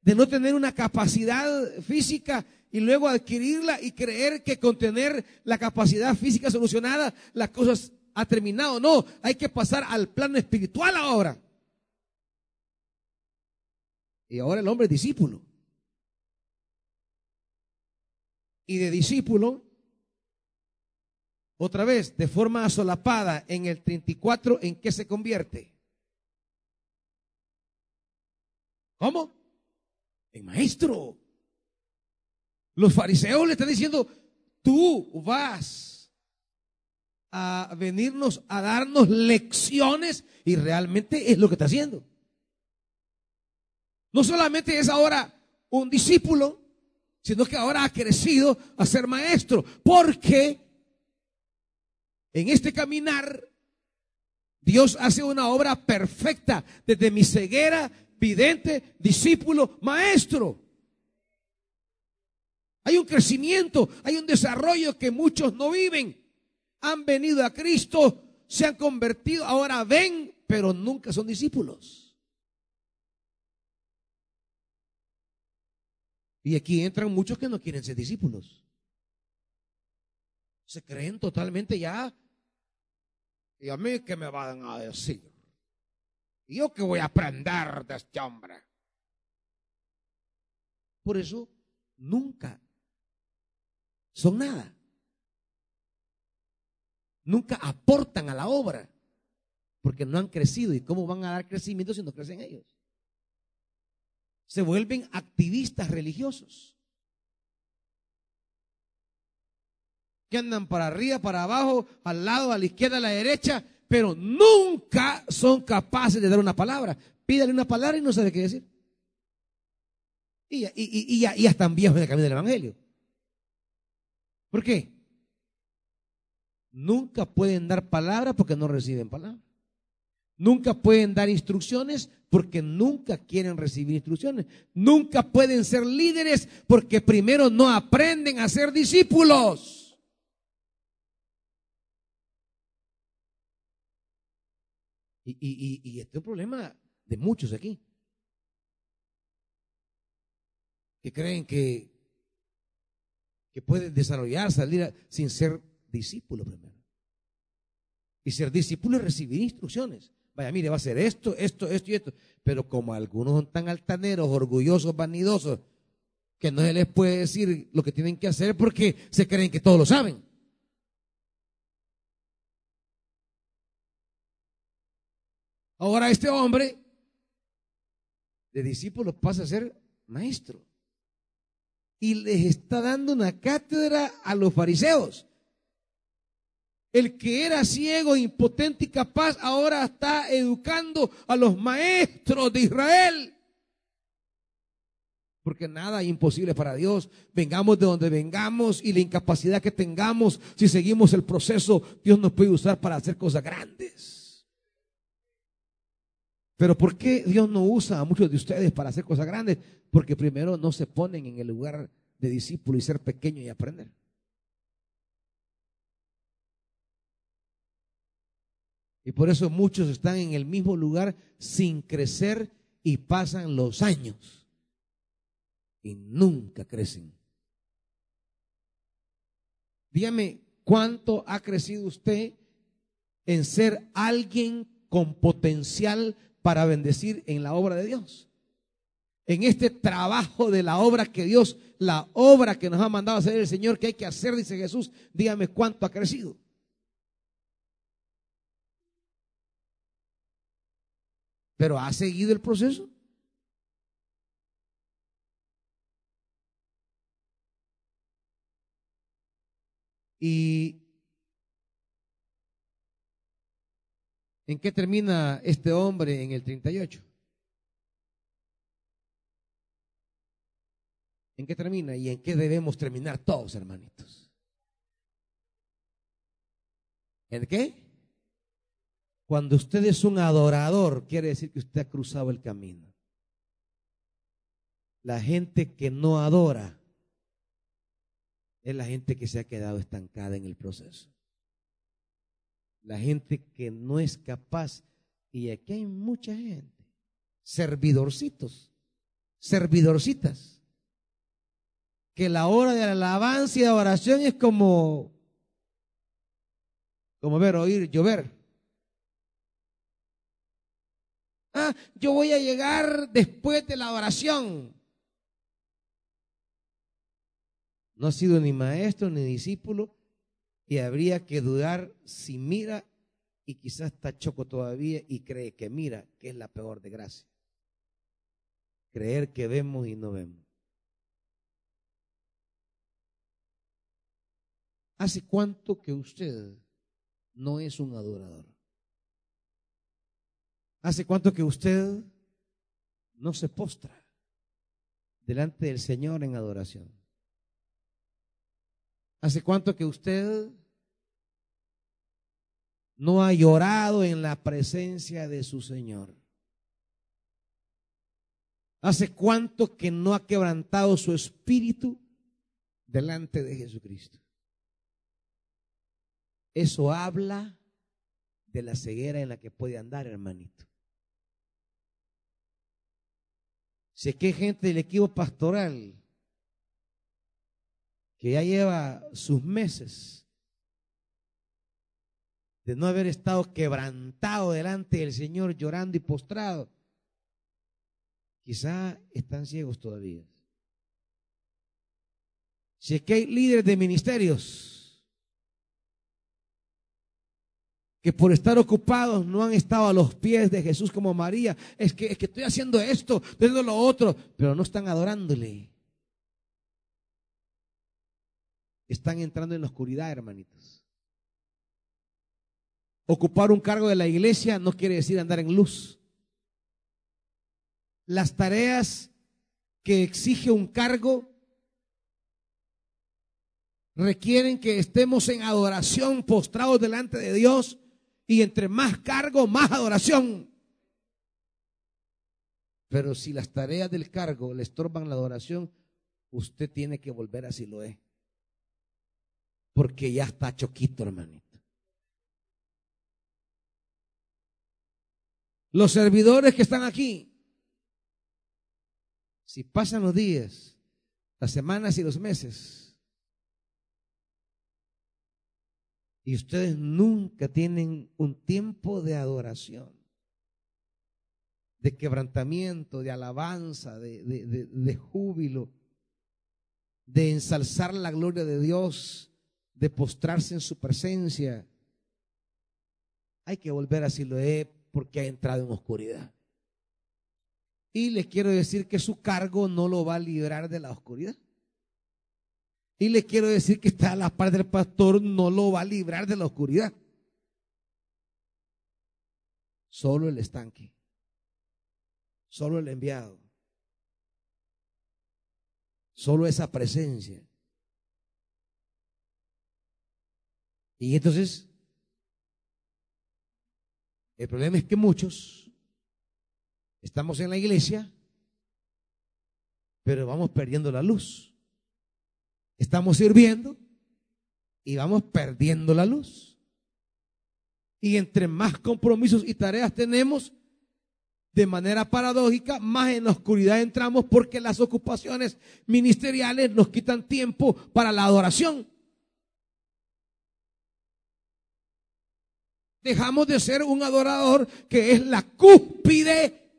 de no tener una capacidad física y luego adquirirla y creer que con tener la capacidad física solucionada, las cosas ha terminado. No, hay que pasar al plano espiritual ahora. Y ahora el hombre es discípulo. Y de discípulo, otra vez, de forma solapada en el 34, ¿en qué se convierte? ¿Cómo? En maestro. Los fariseos le están diciendo, tú vas a venirnos a darnos lecciones y realmente es lo que está haciendo. No solamente es ahora un discípulo, sino que ahora ha crecido a ser maestro, porque en este caminar Dios hace una obra perfecta desde mi ceguera, vidente, discípulo, maestro. Hay un crecimiento, hay un desarrollo que muchos no viven. Han venido a Cristo, se han convertido, ahora ven, pero nunca son discípulos. Y aquí entran muchos que no quieren ser discípulos. Se creen totalmente ya. ¿Y a mí qué me van a decir? ¿Y yo qué voy a aprender de este hombre? Por eso nunca son nada. Nunca aportan a la obra porque no han crecido. ¿Y cómo van a dar crecimiento si no crecen ellos? Se vuelven activistas religiosos. Que andan para arriba, para abajo, al lado, a la izquierda, a la derecha, pero nunca son capaces de dar una palabra. Pídale una palabra y no sabe qué decir. Y, y, ya, ya están viejos en el camino del Evangelio. ¿Por qué? Nunca pueden dar palabra porque no reciben palabra. Nunca pueden dar instrucciones porque nunca quieren recibir instrucciones. Nunca pueden ser líderes porque primero no aprenden a ser discípulos. Y, este es un problema de muchos aquí. Que creen que, que pueden desarrollar, salir sin ser discípulo primero. Y ser discípulo es recibir instrucciones. Vaya, mire, va a ser esto, esto, esto y esto. Pero como algunos son tan altaneros, orgullosos, vanidosos, que no se les puede decir lo que tienen que hacer porque se creen que todos lo saben. Ahora este hombre de discípulo pasa a ser maestro. Y les está dando una cátedra a los fariseos. El que era ciego, impotente y capaz, ahora está educando a los maestros de Israel. Porque nada es imposible para Dios. Vengamos de donde vengamos y la incapacidad que tengamos, si seguimos el proceso, Dios nos puede usar para hacer cosas grandes. Pero ¿por qué Dios no usa a muchos de ustedes para hacer cosas grandes? Porque primero no se ponen en el lugar de discípulo y ser pequeño y aprender. Y por eso muchos están en el mismo lugar sin crecer y pasan los años y nunca crecen. Dígame, ¿cuánto ha crecido usted en ser alguien con potencial para bendecir en la obra de Dios? En este trabajo de la obra que Dios, la obra que nos ha mandado a hacer el Señor, que hay que hacer, dice Jesús, dígame cuánto ha crecido. Pero ha seguido el proceso. ¿Y en qué termina este hombre en el 38? ¿En qué termina y en qué debemos terminar todos, hermanitos? ¿En qué? Cuando usted es un adorador, quiere decir que usted ha cruzado el camino. La gente que no adora es la gente que se ha quedado estancada en el proceso. La gente que no es capaz, y aquí hay mucha gente, servidorcitos, servidorcitas, que la hora de la alabanza y de oración es como, como ver, oír, llover. Ah, yo voy a llegar después de la oración. No ha sido ni maestro ni discípulo y habría que dudar si mira y quizás está choco todavía y cree que mira, que es la peor de gracia. Creer que vemos y no vemos. ¿Hace cuánto que usted no es un adorador? ¿Hace cuánto que usted no se postra delante del Señor en adoración? ¿Hace cuánto que usted no ha llorado en la presencia de su Señor? ¿Hace cuánto que no ha quebrantado su espíritu delante de Jesucristo? Eso habla de la ceguera en la que puede andar, hermanito. Si que hay gente del equipo pastoral que ya lleva sus meses de no haber estado quebrantado delante del Señor, llorando y postrado, quizá están ciegos todavía. Si es que hay líderes de ministerios que por estar ocupados no han estado a los pies de Jesús como María. Es que, es que estoy haciendo esto, estoy haciendo lo otro, pero no están adorándole. Están entrando en la oscuridad, hermanitos. Ocupar un cargo de la iglesia no quiere decir andar en luz. Las tareas que exige un cargo requieren que estemos en adoración, postrados delante de Dios, y entre más cargo, más adoración. Pero si las tareas del cargo le estorban la adoración, usted tiene que volver a Siloé. Porque ya está choquito, hermanito. Los servidores que están aquí, si pasan los días, las semanas y los meses, Y ustedes nunca tienen un tiempo de adoración, de quebrantamiento, de alabanza, de, júbilo, de ensalzar la gloria de Dios, de postrarse en su presencia. Hay que volver a Siloé porque ha entrado en oscuridad. Y les quiero decir que su cargo no lo va a librar de la oscuridad. Y le quiero decir que está a la par del pastor, no lo va a librar de la oscuridad. Solo el estanque. Solo el enviado. Solo esa presencia. Y entonces, el problema es que muchos estamos en la iglesia, pero vamos perdiendo la luz. Estamos sirviendo y vamos perdiendo la luz. Y entre más compromisos y tareas tenemos, de manera paradójica, más en la oscuridad entramos porque las ocupaciones ministeriales nos quitan tiempo para la adoración. Dejamos de ser un adorador que es la cúspide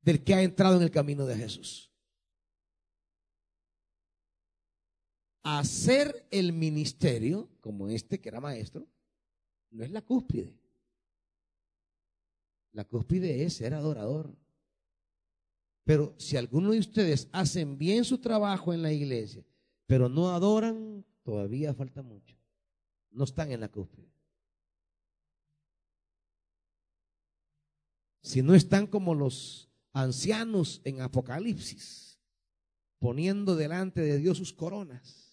del que ha entrado en el camino de Jesús. Hacer el ministerio, como este que era maestro, no es la cúspide. La cúspide es ser adorador. Pero si alguno de ustedes hacen bien su trabajo en la iglesia, pero no adoran, todavía falta mucho. No están en la cúspide. Si no están como los ancianos en Apocalipsis, poniendo delante de Dios sus coronas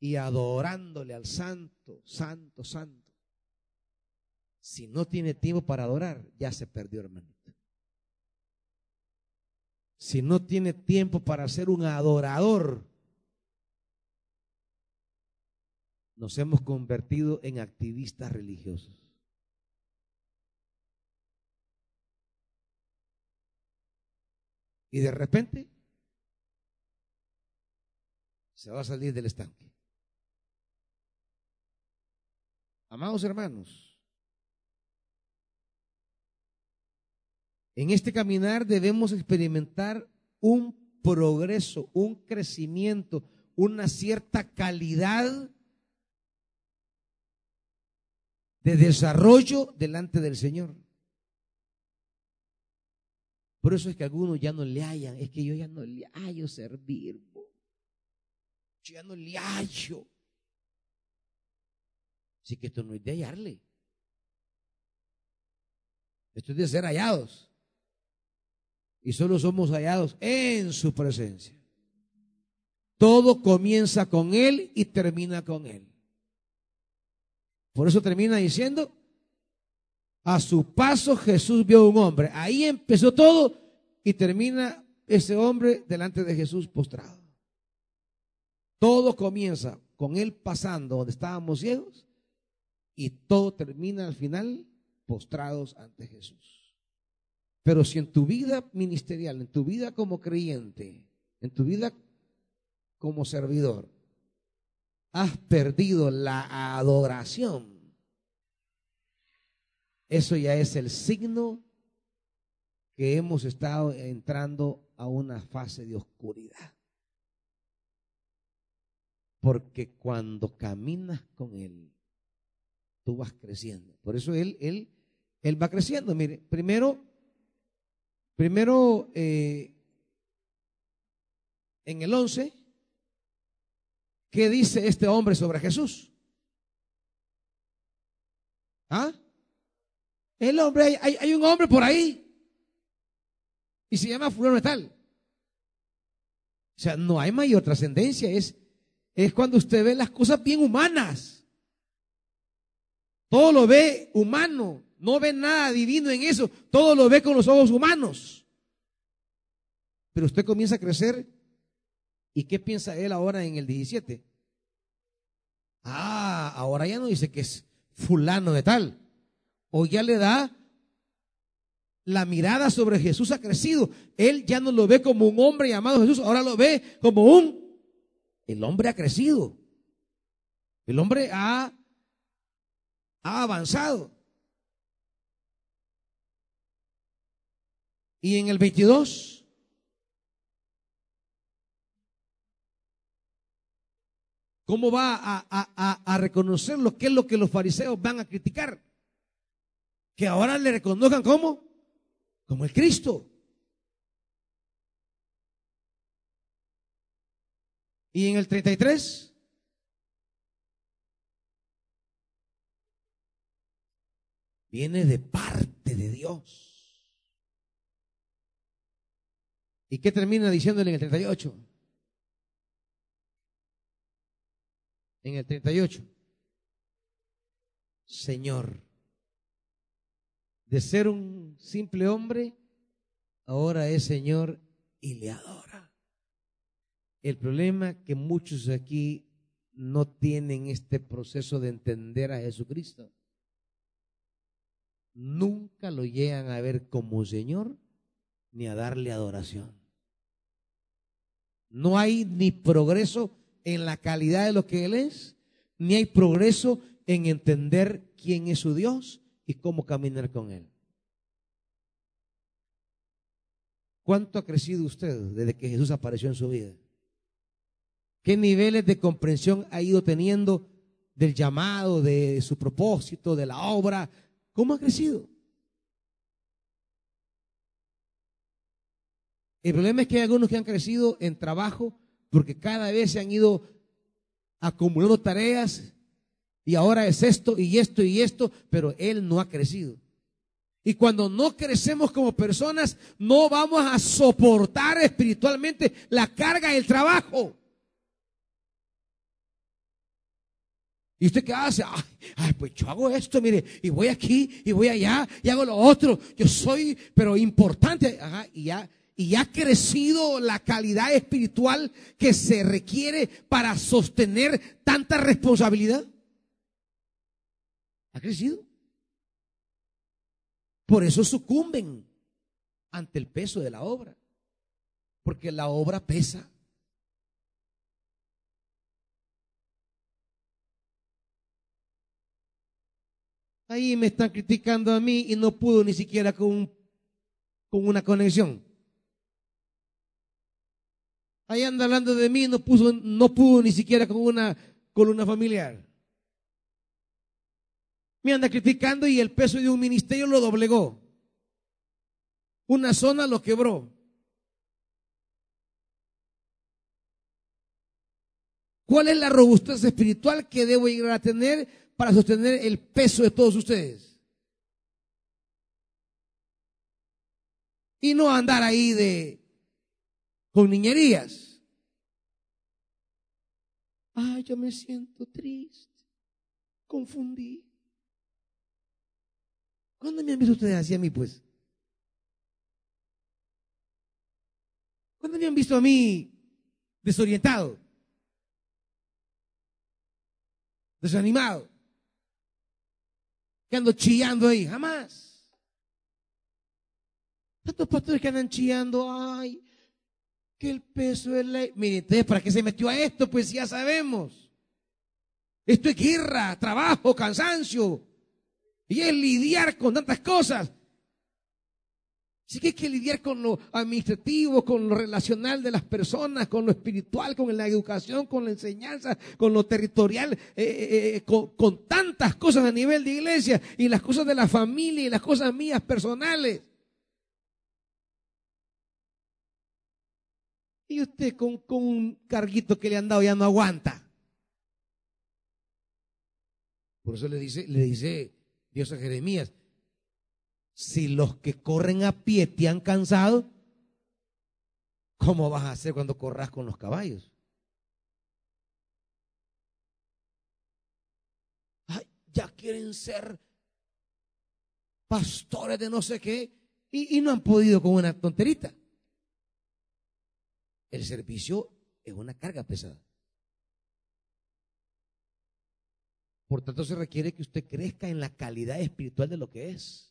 y adorándole al santo, santo, santo. Si no tiene tiempo para adorar, ya se perdió, hermanito. Si no tiene tiempo para ser un adorador, nos hemos convertido en activistas religiosos. Y de repente se va a salir del estanque. Amados hermanos, en este caminar debemos experimentar un progreso, un crecimiento, una cierta calidad de desarrollo delante del Señor. Por eso es que algunos ya no le hallan, es que yo ya no le hallo servir. Yo ya no le hallo. Así que esto no es de hallarle. Esto es de ser hallados. Y solo somos hallados en su presencia. Todo comienza con Él y termina con Él. Por eso termina diciendo, a su paso Jesús vio a un hombre. Ahí empezó todo y termina ese hombre delante de Jesús postrado. Todo comienza con Él pasando donde estábamos ciegos y todo termina al final postrados ante Jesús. Pero si en tu vida ministerial, en tu vida como creyente, en tu vida como servidor, has perdido la adoración, eso ya es el signo que hemos estado entrando a una fase de oscuridad. Porque cuando caminas con Él, tú vas creciendo. Por eso él, él, él va creciendo. Mire, primero, primero eh, en el 11, ¿qué dice este hombre sobre Jesús? ¿Ah? El hombre, hay, hay un hombre por ahí. Y se llama fulano tal. O sea, no hay mayor trascendencia. Es, es cuando usted ve las cosas bien humanas. Todo lo ve humano. No ve nada divino en eso. Todo lo ve con los ojos humanos. Pero usted comienza a crecer. ¿Y qué piensa él ahora en el 17? Ah, ahora ya no dice que es fulano de tal. O ya le da la mirada sobre Jesús ha crecido. Él ya no lo ve como un hombre llamado Jesús, ahora lo ve como un... El hombre ha crecido. El hombre ha, ha avanzado. Y en el 22, ¿cómo va a, a, a, reconocer lo que es lo que los fariseos van a criticar? Que ahora le reconozcan como, como el Cristo. Y en el 33, viene de parte de Dios. ¿Y qué termina diciéndole en el 38? En el 38. Señor, de ser un simple hombre, ahora es Señor y le adora. El problema que muchos aquí no tienen este proceso de entender a Jesucristo. Nunca lo llegan a ver como Señor ni a darle adoración. No hay ni progreso en la calidad de lo que Él es, ni hay progreso en entender quién es su Dios y cómo caminar con Él. ¿Cuánto ha crecido usted desde que Jesús apareció en su vida? ¿Qué niveles de comprensión ha ido teniendo del llamado, de su propósito, de la obra? ¿Cómo ha crecido? El problema es que hay algunos que han crecido en trabajo porque cada vez se han ido acumulando tareas y ahora es esto y esto y esto, pero él no ha crecido. Y cuando no crecemos como personas, no vamos a soportar espiritualmente la carga del trabajo. ¿Y usted qué hace? Ay, pues yo hago esto, mire, y voy aquí, y voy allá, y hago lo otro. Yo soy, pero importante. Y ya y ha crecido la calidad espiritual que se requiere para sostener tanta responsabilidad? ¿Ha crecido? Por eso sucumben ante el peso de la obra, porque la obra pesa. Ahí me están criticando a mí y no pudo ni siquiera con, con una conexión. Ahí anda hablando de mí, no, puso, no pudo ni siquiera con una columna familiar. Me anda criticando y el peso de un ministerio lo doblegó. Una zona lo quebró. ¿Cuál es la robustez espiritual que debo llegar a tener para sostener el peso de todos ustedes? Y no andar ahí de con niñerías. Ay, yo me siento triste, confundí. ¿Cuándo me han visto ustedes así a mí, pues? ¿Cuándo me han visto a mí desorientado? Desanimado. Que ando chillando ahí, jamás. Tantos pastores que andan chillando, ay, que el peso de la... Mire, entonces, ¿para qué se metió a esto? Pues ya sabemos. Esto es guerra, trabajo, cansancio. Y es lidiar con tantas cosas. Así que hay que lidiar con lo administrativo, con lo relacional de las personas, con lo espiritual, con la educación, con la enseñanza, con lo territorial, eh, eh, eh, con, con tantas cosas a nivel de iglesia y las cosas de la familia y las cosas mías personales. Y usted con, con un carguito que le han dado ya no aguanta. Por eso le dice, le dice Dios a Jeremías, si los que corren a pie te han cansado, ¿cómo vas a hacer cuando corras con los caballos? Ay, ya quieren ser pastores de no sé qué y, y no han podido con una tonterita. El servicio es una carga pesada. Por tanto, se requiere que usted crezca en la calidad espiritual de lo que es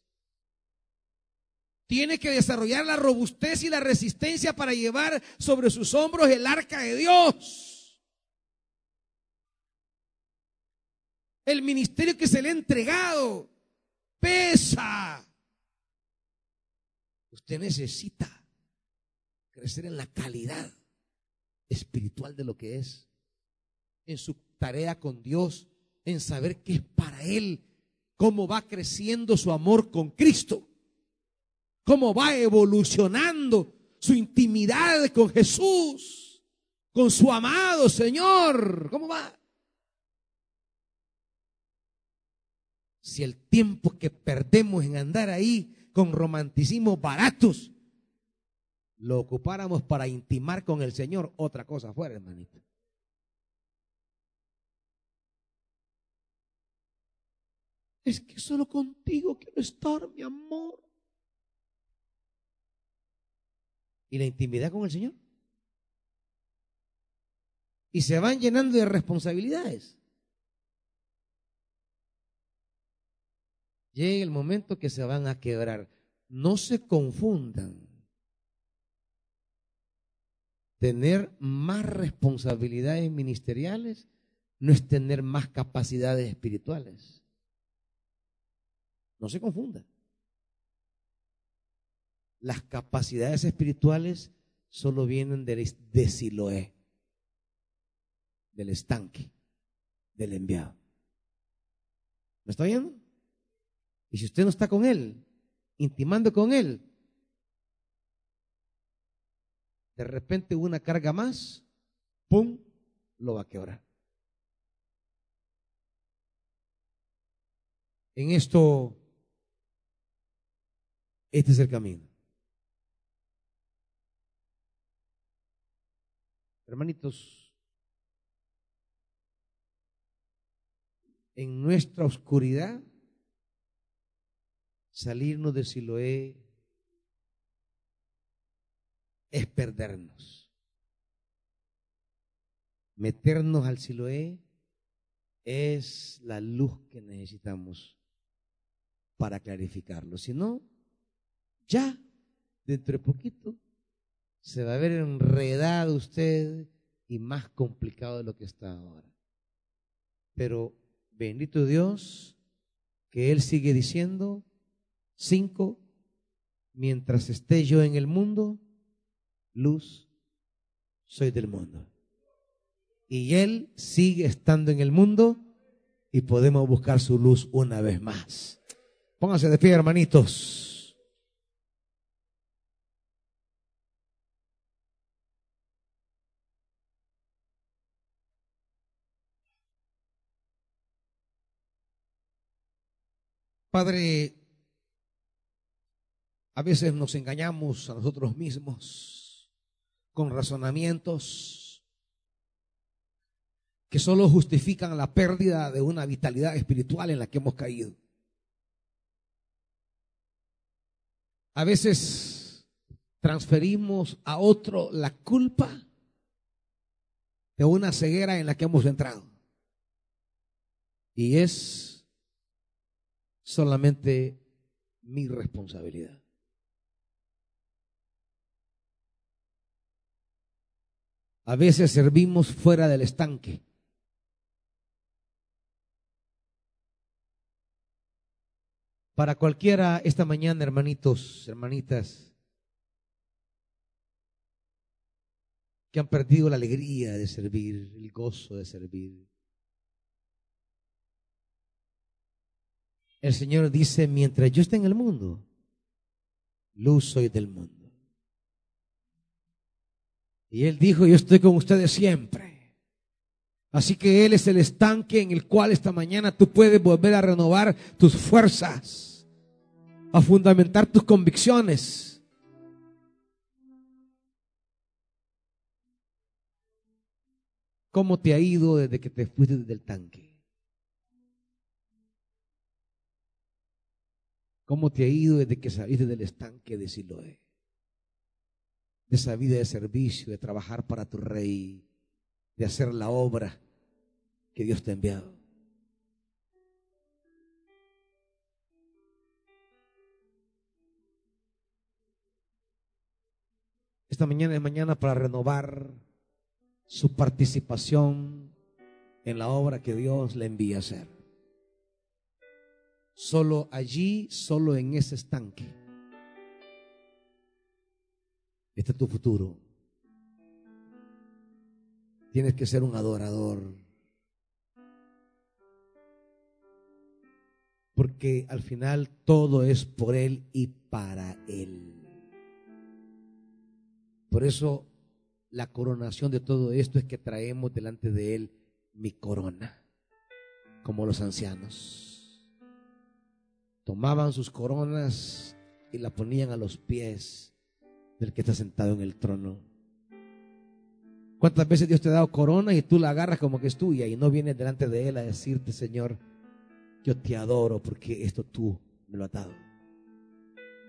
tiene que desarrollar la robustez y la resistencia para llevar sobre sus hombros el arca de Dios. El ministerio que se le ha entregado pesa. Usted necesita crecer en la calidad espiritual de lo que es, en su tarea con Dios, en saber qué es para Él, cómo va creciendo su amor con Cristo cómo va evolucionando su intimidad con Jesús, con su amado Señor. ¿Cómo va? Si el tiempo que perdemos en andar ahí con romanticismos baratos, lo ocupáramos para intimar con el Señor, otra cosa fuera, hermanito. Es que solo contigo quiero estar, mi amor. Y la intimidad con el Señor. Y se van llenando de responsabilidades. Llega el momento que se van a quebrar. No se confundan. Tener más responsabilidades ministeriales no es tener más capacidades espirituales. No se confundan las capacidades espirituales solo vienen de, de Siloé, del estanque, del enviado. ¿Me está oyendo? Y si usted no está con él, intimando con él, de repente una carga más, ¡pum!, lo va a quebrar. En esto, este es el camino. Hermanitos, en nuestra oscuridad, salirnos de Siloé es perdernos. Meternos al Siloé es la luz que necesitamos para clarificarlo. Si no, ya dentro de poquito se va a ver enredado usted y más complicado de lo que está ahora. Pero bendito Dios, que Él sigue diciendo, cinco, mientras esté yo en el mundo, luz soy del mundo. Y Él sigue estando en el mundo y podemos buscar su luz una vez más. Pónganse de pie, hermanitos. Padre, a veces nos engañamos a nosotros mismos con razonamientos que solo justifican la pérdida de una vitalidad espiritual en la que hemos caído. A veces transferimos a otro la culpa de una ceguera en la que hemos entrado. Y es solamente mi responsabilidad. A veces servimos fuera del estanque. Para cualquiera esta mañana, hermanitos, hermanitas, que han perdido la alegría de servir, el gozo de servir, El Señor dice, mientras yo esté en el mundo, luz soy del mundo. Y Él dijo, yo estoy con ustedes siempre. Así que Él es el estanque en el cual esta mañana tú puedes volver a renovar tus fuerzas, a fundamentar tus convicciones. ¿Cómo te ha ido desde que te fuiste del tanque? ¿Cómo te ha ido desde que saliste del estanque de Siloé? De esa vida de servicio, de trabajar para tu rey, de hacer la obra que Dios te ha enviado. Esta mañana es mañana para renovar su participación en la obra que Dios le envía a hacer. Solo allí, solo en ese estanque. Este es tu futuro. Tienes que ser un adorador. Porque al final todo es por Él y para Él. Por eso la coronación de todo esto es que traemos delante de Él mi corona, como los ancianos tomaban sus coronas y la ponían a los pies del que está sentado en el trono. ¿Cuántas veces Dios te ha dado corona y tú la agarras como que es tuya y no vienes delante de Él a decirte, Señor, yo te adoro porque esto tú me lo has dado?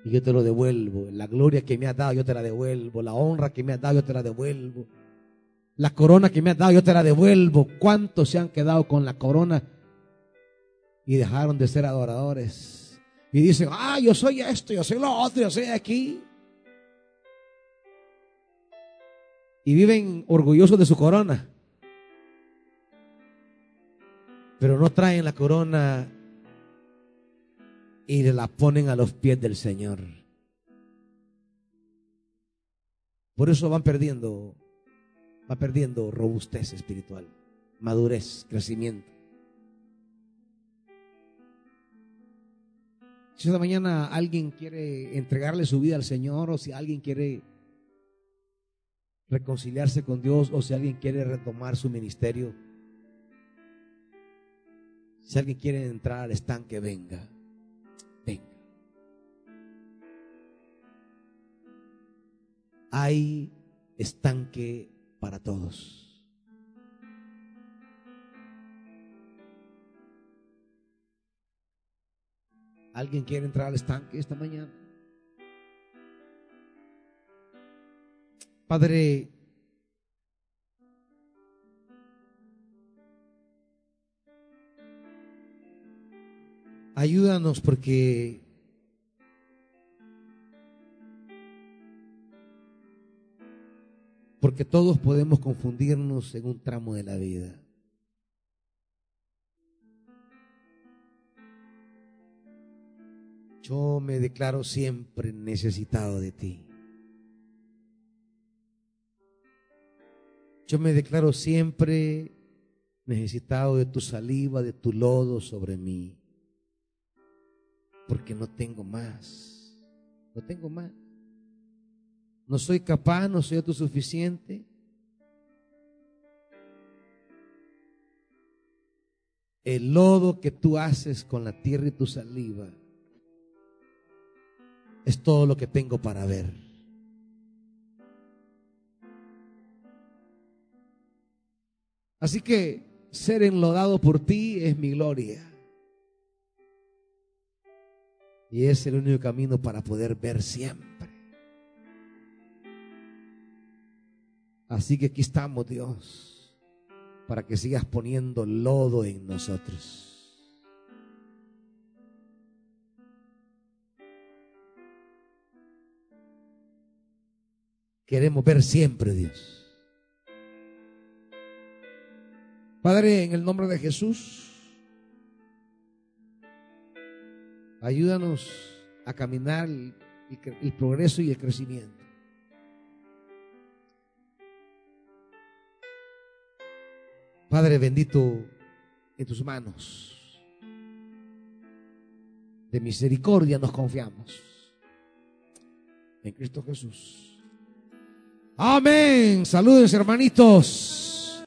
Y yo te lo devuelvo. La gloria que me has dado, yo te la devuelvo. La honra que me has dado, yo te la devuelvo. La corona que me has dado, yo te la devuelvo. ¿Cuántos se han quedado con la corona y dejaron de ser adoradores? Y dicen, ah, yo soy esto, yo soy lo otro, yo soy aquí. Y viven orgullosos de su corona. Pero no traen la corona y la ponen a los pies del Señor. Por eso van perdiendo, va perdiendo robustez espiritual, madurez, crecimiento. Si esta mañana alguien quiere entregarle su vida al Señor o si alguien quiere reconciliarse con Dios o si alguien quiere retomar su ministerio, si alguien quiere entrar al estanque, venga, venga. Hay estanque para todos. ¿Alguien quiere entrar al estanque esta mañana? Padre, ayúdanos porque porque todos podemos confundirnos en un tramo de la vida. Yo me declaro siempre necesitado de ti. Yo me declaro siempre necesitado de tu saliva, de tu lodo sobre mí. Porque no tengo más. No tengo más. No soy capaz, no soy autosuficiente. El lodo que tú haces con la tierra y tu saliva es todo lo que tengo para ver. Así que ser enlodado por ti es mi gloria. Y es el único camino para poder ver siempre. Así que aquí estamos, Dios, para que sigas poniendo lodo en nosotros. Queremos ver siempre, Dios. Padre, en el nombre de Jesús, ayúdanos a caminar el, progreso y el crecimiento. Padre bendito, en tus manos de misericordia nos confiamos. En Cristo Jesús. Amén. Saludos hermanitos.